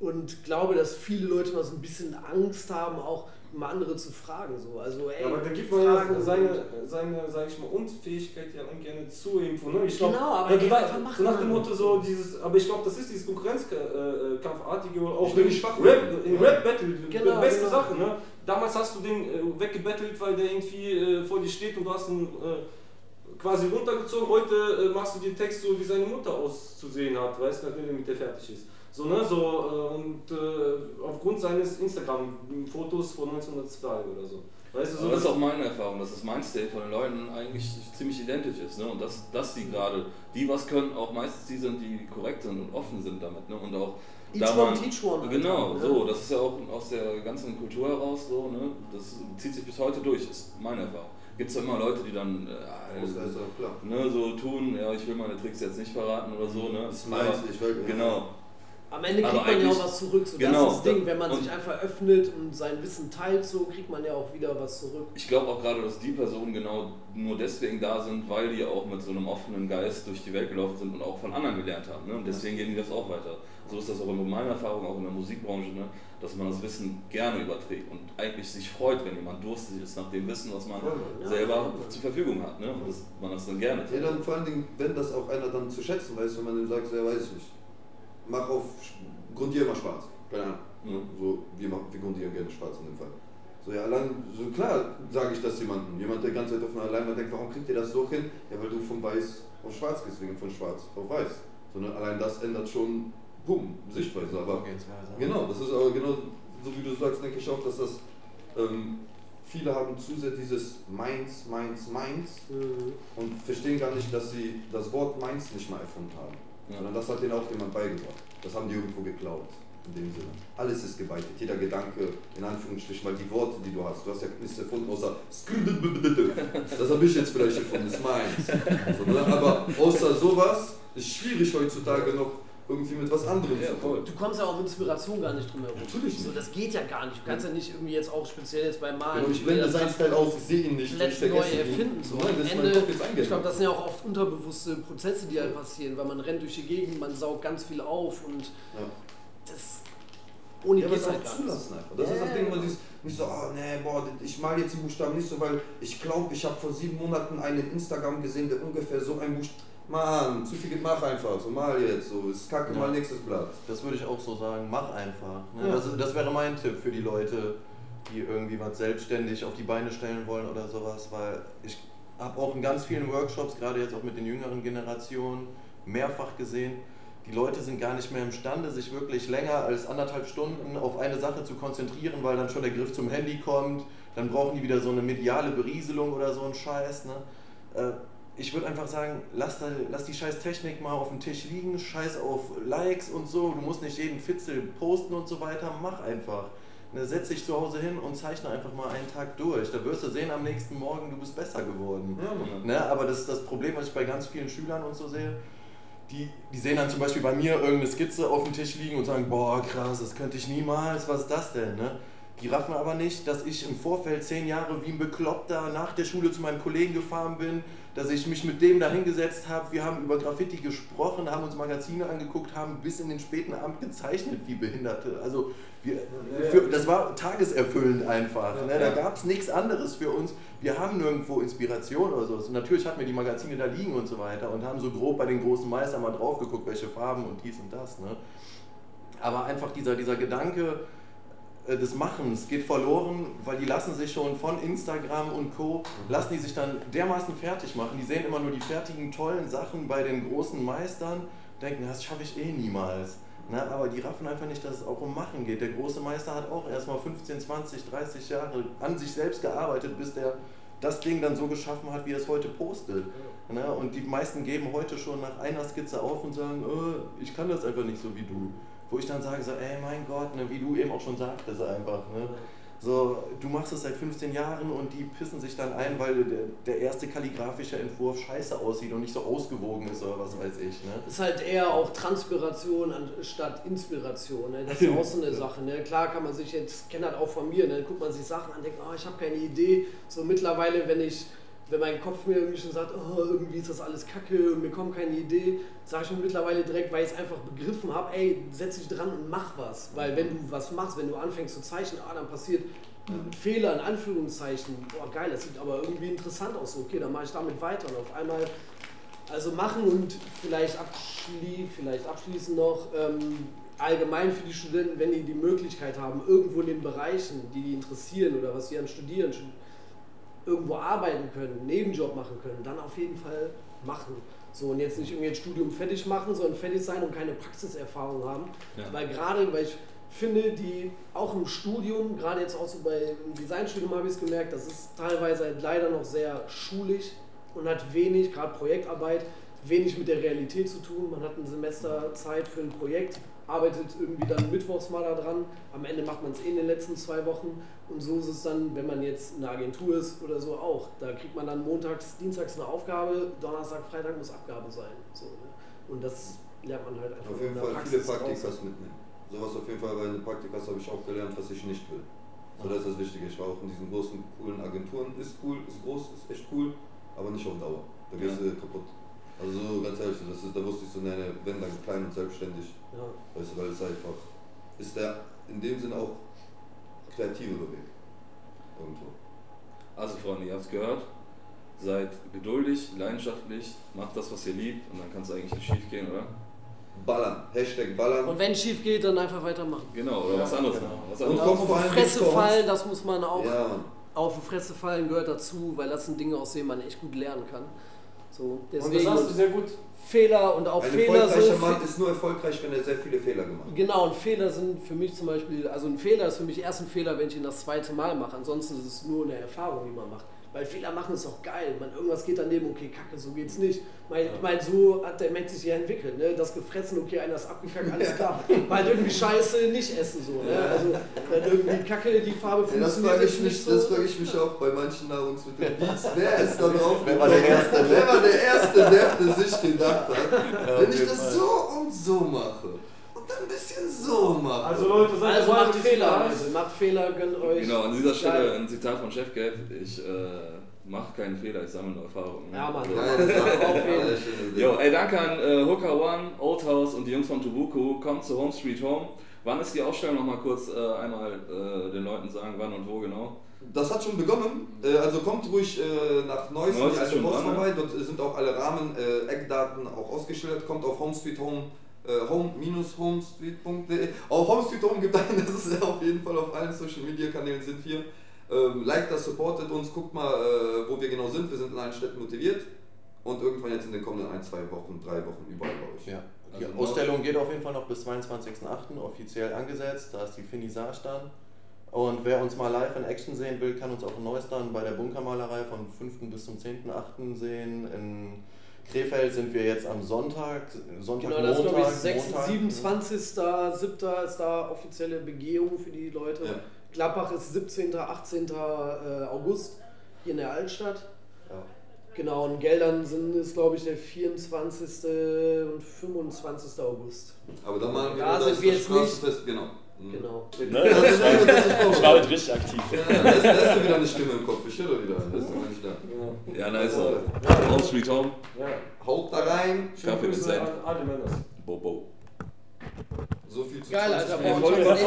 E: Und glaube, dass viele Leute mal so ein bisschen Angst haben, auch mal andere zu fragen. So. Also, ey,
F: Ja, aber da gibt man ja seine,
E: und-
F: seine sag ich mal, Unfähigkeit ja ungern zu irgendwo. Ne? Ich glaub,
E: Genau, aber
F: ja,
E: machen,
F: so nach dem. Motto so dieses, aber ich glaube, das ist dieses Konkurrenzkampfartige auch
D: Ich schwach
F: Rap,
D: werden.
F: in Rap Battle,
E: Genau,
F: beste
E: genau.
F: Sache, ne? Damals hast du den äh, weggebettelt, weil der irgendwie äh, vor dir steht und du hast ihn äh, quasi runtergezogen. Heute äh, machst du den Text so, wie seine Mutter auszusehen hat, weißt du, nachdem er mit der fertig ist. So, ne, so, äh, und äh, aufgrund seines Instagram-Fotos von 1902 oder so. Weißt du, so
C: das ist auch meine Erfahrung, dass das Mindstate von den Leuten eigentlich ziemlich identisch ist. Ne? Und dass, dass die gerade, die was können, auch meistens die sind, die korrekt sind und offen sind damit. Ne? Und auch
E: Each
C: da
E: one
C: man-
E: teach one. halt,
C: Genau,
E: ne?
C: so. Das ist ja auch aus der ganzen Kultur heraus so. Ne? Das zieht sich bis heute durch, ist meine Erfahrung. Gibt es ja immer Leute, die dann äh,
D: Ausreißer, klar.
C: ne, so tun, ja, ich will meine Tricks jetzt nicht verraten oder so. Ne?
D: Das ist meins,
C: Aber-
D: ich will.
C: Genau.
E: Am Ende kriegt
C: Aber
E: man ja auch was zurück. So,
C: Genau,
E: das ist das Ding, wenn man sich einfach öffnet und sein Wissen teilt, so kriegt man ja auch wieder was zurück.
C: Ich glaube auch gerade, dass die Personen genau nur deswegen da sind, weil die auch mit so einem offenen Geist durch die Welt gelaufen sind und auch von anderen gelernt haben. Ne? Und deswegen gehen die das auch weiter. So ist das auch in meiner Erfahrung, auch in der Musikbranche, ne? dass man das Wissen gerne überträgt und eigentlich sich freut, wenn jemand durstig ist nach dem Wissen, was man
E: Ja,
C: selber
E: Mann.
C: zur Verfügung hat. Ne? Und dass man das dann gerne
D: Ja, dann vor allen Dingen, wenn das auch einer dann zu schätzen weiß, wenn man dem sagt, so, ja, weiß ich nicht. Mach auf, grundier mal schwarz. Keine Ahnung.
C: Ja.
D: So, wir, machen, wir grundieren gerne schwarz in dem Fall. So, ja, allein, so klar sage ich das jemandem. Jemand, der die ganze Zeit auf einer Leinwand denkt, warum kriegt ihr das so hin? Ja, weil du von weiß auf schwarz gehst, wegen von schwarz auf weiß. So, ne, allein das ändert schon, boom, Sichtweise. Aber. Genau, das ist aber genau so wie du sagst, denke ich auch, dass das ähm, viele haben zu sehr dieses Mainz, Mainz, Mainz
E: Mhm.
D: und verstehen gar nicht, dass sie das Wort Mainz nicht mal erfunden haben.
C: Ja.
D: Sondern das hat denen auch jemand beigebracht. Das haben die irgendwo geklaut. In dem Sinne. Alles ist geweitet, jeder Gedanke, in Anführungsstrichen, weil die Worte, die du hast, du hast ja nichts erfunden, außer Das habe ich jetzt vielleicht erfunden, ist meins. So, ne? Aber außer sowas ist schwierig heutzutage noch irgendwie mit was anderem
C: Ja, voll.
E: Du kommst ja auch mit Inspiration gar nicht drum herum.
D: Natürlich
E: So,
D: nicht.
E: das geht ja gar nicht. Du kannst ja nicht irgendwie jetzt auch speziell jetzt beim Malen.
D: Genau, ich blende seinen Style aus, ich sehe ihn nicht,
E: komplett
D: ich
E: neu
D: vergesse ihn.
E: erfinden. So.
D: Nein, das
E: Ende, ich glaube, das sind ja auch oft unterbewusste Prozesse, die halt passieren, weil man rennt durch die Gegend, man saugt ganz viel auf und
D: Ja.
E: das ohne
D: Ja,
E: geht's halt
D: zulassen einfach. Das ist das
E: Ja.
D: Ding, wo dieses nicht so, oh nee, boah, ich mal jetzt die Buchstaben nicht so, weil ich glaube, ich habe vor sieben Monaten einen Instagram gesehen, der ungefähr so ein Buchstaben. Mann, zu viel, mach einfach, so mal jetzt, so, ist kacke,
B: Ja.
D: mal nächstes Blatt.
B: Das würde ich auch so sagen, mach einfach. Ne?
D: Ja.
B: Das, das wäre mein Tipp für die Leute, die irgendwie was selbstständig auf die Beine stellen wollen oder sowas, weil ich habe auch in ganz vielen Workshops, gerade jetzt auch mit den jüngeren Generationen, mehrfach gesehen, die Leute sind gar nicht mehr imstande, sich wirklich länger als anderthalb Stunden auf eine Sache zu konzentrieren, weil dann schon der Griff zum Handy kommt, dann brauchen die wieder so eine mediale Berieselung oder so ein Scheiß. Ne? Äh, ich würde einfach sagen, lass, da, lass die scheiß Technik mal auf dem Tisch liegen, scheiß auf Likes und so, du musst nicht jeden Fitzel posten und so weiter, mach einfach. Ne, setz dich zu Hause hin und zeichne einfach mal einen Tag durch. Da wirst du sehen am nächsten Morgen, du bist besser geworden.
D: Ja.
B: Ne, aber das ist das Problem, was ich bei ganz vielen Schülern und so sehe. Die, die sehen dann zum Beispiel bei mir irgendeine Skizze auf dem Tisch liegen und sagen, boah krass, das könnte ich niemals, was ist das denn? Ne? Die raffen aber nicht, dass ich im Vorfeld zehn Jahre wie ein Bekloppter nach der Schule zu meinem Kollegen gefahren bin, dass ich mich mit dem da hingesetzt habe, wir haben über Graffiti gesprochen, haben uns Magazine angeguckt, haben bis in den späten Abend gezeichnet wie Behinderte. Also wir, für, das war tageserfüllend einfach. Ne? Da gab es nichts anderes für uns. Wir haben nirgendwo Inspiration oder so. Und natürlich hatten wir die Magazine da liegen und so weiter und haben so grob bei den großen Meistern mal drauf geguckt, welche Farben und dies und das. Ne? Aber einfach dieser, dieser Gedanke des Machens geht verloren, weil die lassen sich schon von Instagram und Co. lassen die sich dann dermaßen fertig machen. Die sehen immer nur die fertigen, tollen Sachen bei den großen Meistern, denken, das schaffe ich eh niemals. Na, aber die raffen einfach nicht, dass es auch um Machen geht. Der große Meister hat auch erstmal 15, 20, 30 Jahre an sich selbst gearbeitet, bis der das Ding dann so geschaffen hat, wie er es heute postet. Na, und die meisten geben heute schon nach einer Skizze auf und sagen, äh, ich kann das einfach nicht so wie du. Wo ich dann sage, so, ey mein Gott, ne, wie du eben auch schon sagtest einfach, ne? So, du machst es seit 15 Jahren und die pissen sich dann ein, weil der, der erste kalligrafische Entwurf scheiße aussieht und nicht so ausgewogen ist oder was weiß ich. Ne?
E: ist halt eher auch Transpiration anstatt Inspiration. Ne? Das ist ja auch so eine Sache. Ne? Klar kann man sich jetzt, kenne halt auch von mir, ne? guckt man sich Sachen an, denkt, oh, ich habe keine Idee. So mittlerweile, wenn ich, wenn mein Kopf mir irgendwie schon sagt, oh, irgendwie ist das alles kacke und mir kommt keine Idee, sage ich mir mittlerweile direkt, weil ich es einfach begriffen habe, ey, setz dich dran und mach was. Weil wenn du was machst, wenn du anfängst zu zeichnen, ah, dann passiert ein Fehler in Anführungszeichen. Boah, geil, das sieht aber irgendwie interessant aus. Okay, dann mache ich damit weiter und auf einmal also machen und vielleicht, abschlie vielleicht abschließend noch ähm, allgemein für die Studenten, wenn die die Möglichkeit haben, irgendwo in den Bereichen, die die interessieren oder was sie an Studieren irgendwo arbeiten können, einen Nebenjob machen können, dann auf jeden Fall machen. So und jetzt nicht irgendwie ein Studium fertig machen, sondern fertig sein und keine Praxiserfahrung haben.
C: Ja.
E: Weil gerade, weil ich finde, die auch im Studium, gerade jetzt auch so bei Designstudium habe ich es gemerkt, das ist teilweise halt leider noch sehr schulisch und hat wenig, gerade Projektarbeit, wenig mit der Realität zu tun. Man hat ein Semester Zeit für ein Projekt, arbeitet irgendwie dann mittwochs mal da dran. Am Ende macht man es eh in den letzten zwei Wochen. Und so ist es dann, wenn man jetzt in einer Agentur ist oder so auch. Da kriegt man dann montags, dienstags eine Aufgabe, Donnerstag, Freitag muss Abgabe sein. So, ne? Und das lernt man halt einfach
D: Auf jeden
E: in der
D: Fall viele
E: Praxis raus.
D: Praktikas mitnehmen. Sowas auf jeden Fall, weil in den Praktikas habe ich auch gelernt, was ich nicht will. So, das ist das Wichtige. Ich war auch in diesen großen, coolen Agenturen. Ist cool, ist groß, ist echt cool, aber nicht auf Dauer. Da gehst du kaputt. Also so ganz ehrlich, das ist, da wusste ich so, ne, ne, wenn dann klein und selbstständig.
E: Ja.
D: Weißt du, weil es einfach ist der in dem Sinn auch kreativere Weg. Irgendwo.
C: Also Freunde, ihr habt es gehört. Seid geduldig, leidenschaftlich, macht das, was ihr liebt und dann kann es eigentlich nicht schief gehen, oder?
D: Ballern. Hashtag ballern.
E: Und wenn es schief geht, dann einfach weitermachen.
C: Genau, oder was anderes
B: genau.
C: machen. Was
D: Und
C: anderes
E: Auf die Fresse fallen, das muss man auch.
D: Ja.
E: Auf die Fresse fallen gehört dazu, weil das sind Dinge, aus denen man echt gut lernen kann. So,
F: Und
E: deswegen
F: das hast du sehr gut.
E: Fehler und auch
D: Ein
E: Fehler so.
D: erfolgreicher Mann ist nur erfolgreich, wenn er sehr viele Fehler gemacht hat.
E: Genau, und Fehler sind für mich zum Beispiel, also ein Fehler ist für mich erst ein Fehler, wenn ich ihn das zweite Mal mache. Ansonsten ist es nur eine Erfahrung, die man macht. Weil Fehler machen ist auch geil. Man, irgendwas geht daneben, okay, kacke, so geht's nicht. Mein, Ich meine, so hat der Mensch sich ja entwickelt. Ne? Das gefressen, okay, einer ist abgekackt, alles klar. Weil irgendwie Scheiße nicht essen so. Ne? Also wenn irgendwie Kacke, die Farbe
D: Ja, das
E: funktioniert
D: frage ich,
E: jetzt
D: mich,
E: nicht so.
D: das frage ich mich auch bei manchen Nahrungsmitteln. Wer ist da drauf?
B: Wer war der Erste?
D: Wer war der Erste, der für sich gedacht hat,
B: Ja,
D: wenn ich das
B: Fall.
D: so und so mache und dann ein bisschen so mache.
F: Also Leute, seid
E: Also macht Fehler, also macht Fehler, gönnt euch.
C: Genau, an dieser Stelle ein Zitat von Chefgeld. Ich äh, mache keine Fehler, ich sammle nur Erfahrungen.
E: Ja, Mann.
C: Also-
D: schönes Ding.
C: Jo, ey, danke an äh, Hooker One, Old House und die Jungs von Tubuku. Kommt zu Home Street Home. Wann ist die Ausstellung? Nochmal kurz äh, einmal äh, den Leuten sagen, wann und wo genau.
D: Das hat schon begonnen, äh, also kommt ruhig äh, nach Neuss,
C: Neuss
D: die alte Post
C: ne?
D: vorbei, dort sind auch alle Rahmen, äh, Eckdaten auch ausgeschildert, kommt auf Home Street Home, äh, home-homestreet.de. Auch Home Street Home gibt ein, das ist ja auf jeden Fall auf allen Social Media Kanälen sind wir. Ähm, liked das, supportet uns, guckt mal, äh, wo wir genau sind, wir sind in allen Städten motiviert und irgendwann jetzt in den kommenden ein, zwei Wochen, drei Wochen überall bei euch.
B: Ja. Die
C: Also
B: Ausstellung geht auf jeden Fall noch bis 22.08. offiziell angesetzt. Da ist die Finissage dann. Und wer uns mal live in Action sehen will, kann uns auch in Neuss dann bei der Bunkermalerei von 5. bis zum 10.08. sehen. In Krefeld sind wir jetzt am Sonntag. Sonntag,
E: Genau, das ist glaube ich
B: Montag,
E: 6,
B: Montag.
E: 27.07. ist da offizielle Begehung für die Leute.
D: Ja.
E: Gladbach ist 17., 18. äh, August hier in der Altstadt.
B: Ja.
E: Genau, und Geldern sind ist glaube ich der 24. und 25. August.
D: Aber dann machen wir
E: Da
D: das,
E: sind wir
D: das
E: jetzt nicht.
D: Genau. Mhm.
E: Genau.
A: Ne? Das ist,
D: Das ist
A: ich war heute richtig aktiv.
D: Ja, da ist, da ist wieder eine Stimme im Kopf. Ich höre wieder. Da ist doch gar nicht da.
C: Ja, nice. äh, Home Street Home.
F: Ja.
D: Haut da rein.
C: Kaffee
F: alle Männer.
C: Bobo.
D: So viel zu
E: Geil,
D: 20
E: Alter. Boah, das
C: was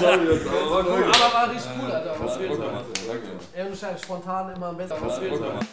D: sorry jetzt, aber war
E: richtig cool, Alter. Was willst du?
D: Danke.
E: Scheiß, spontan immer am besten.
C: Bock gemacht.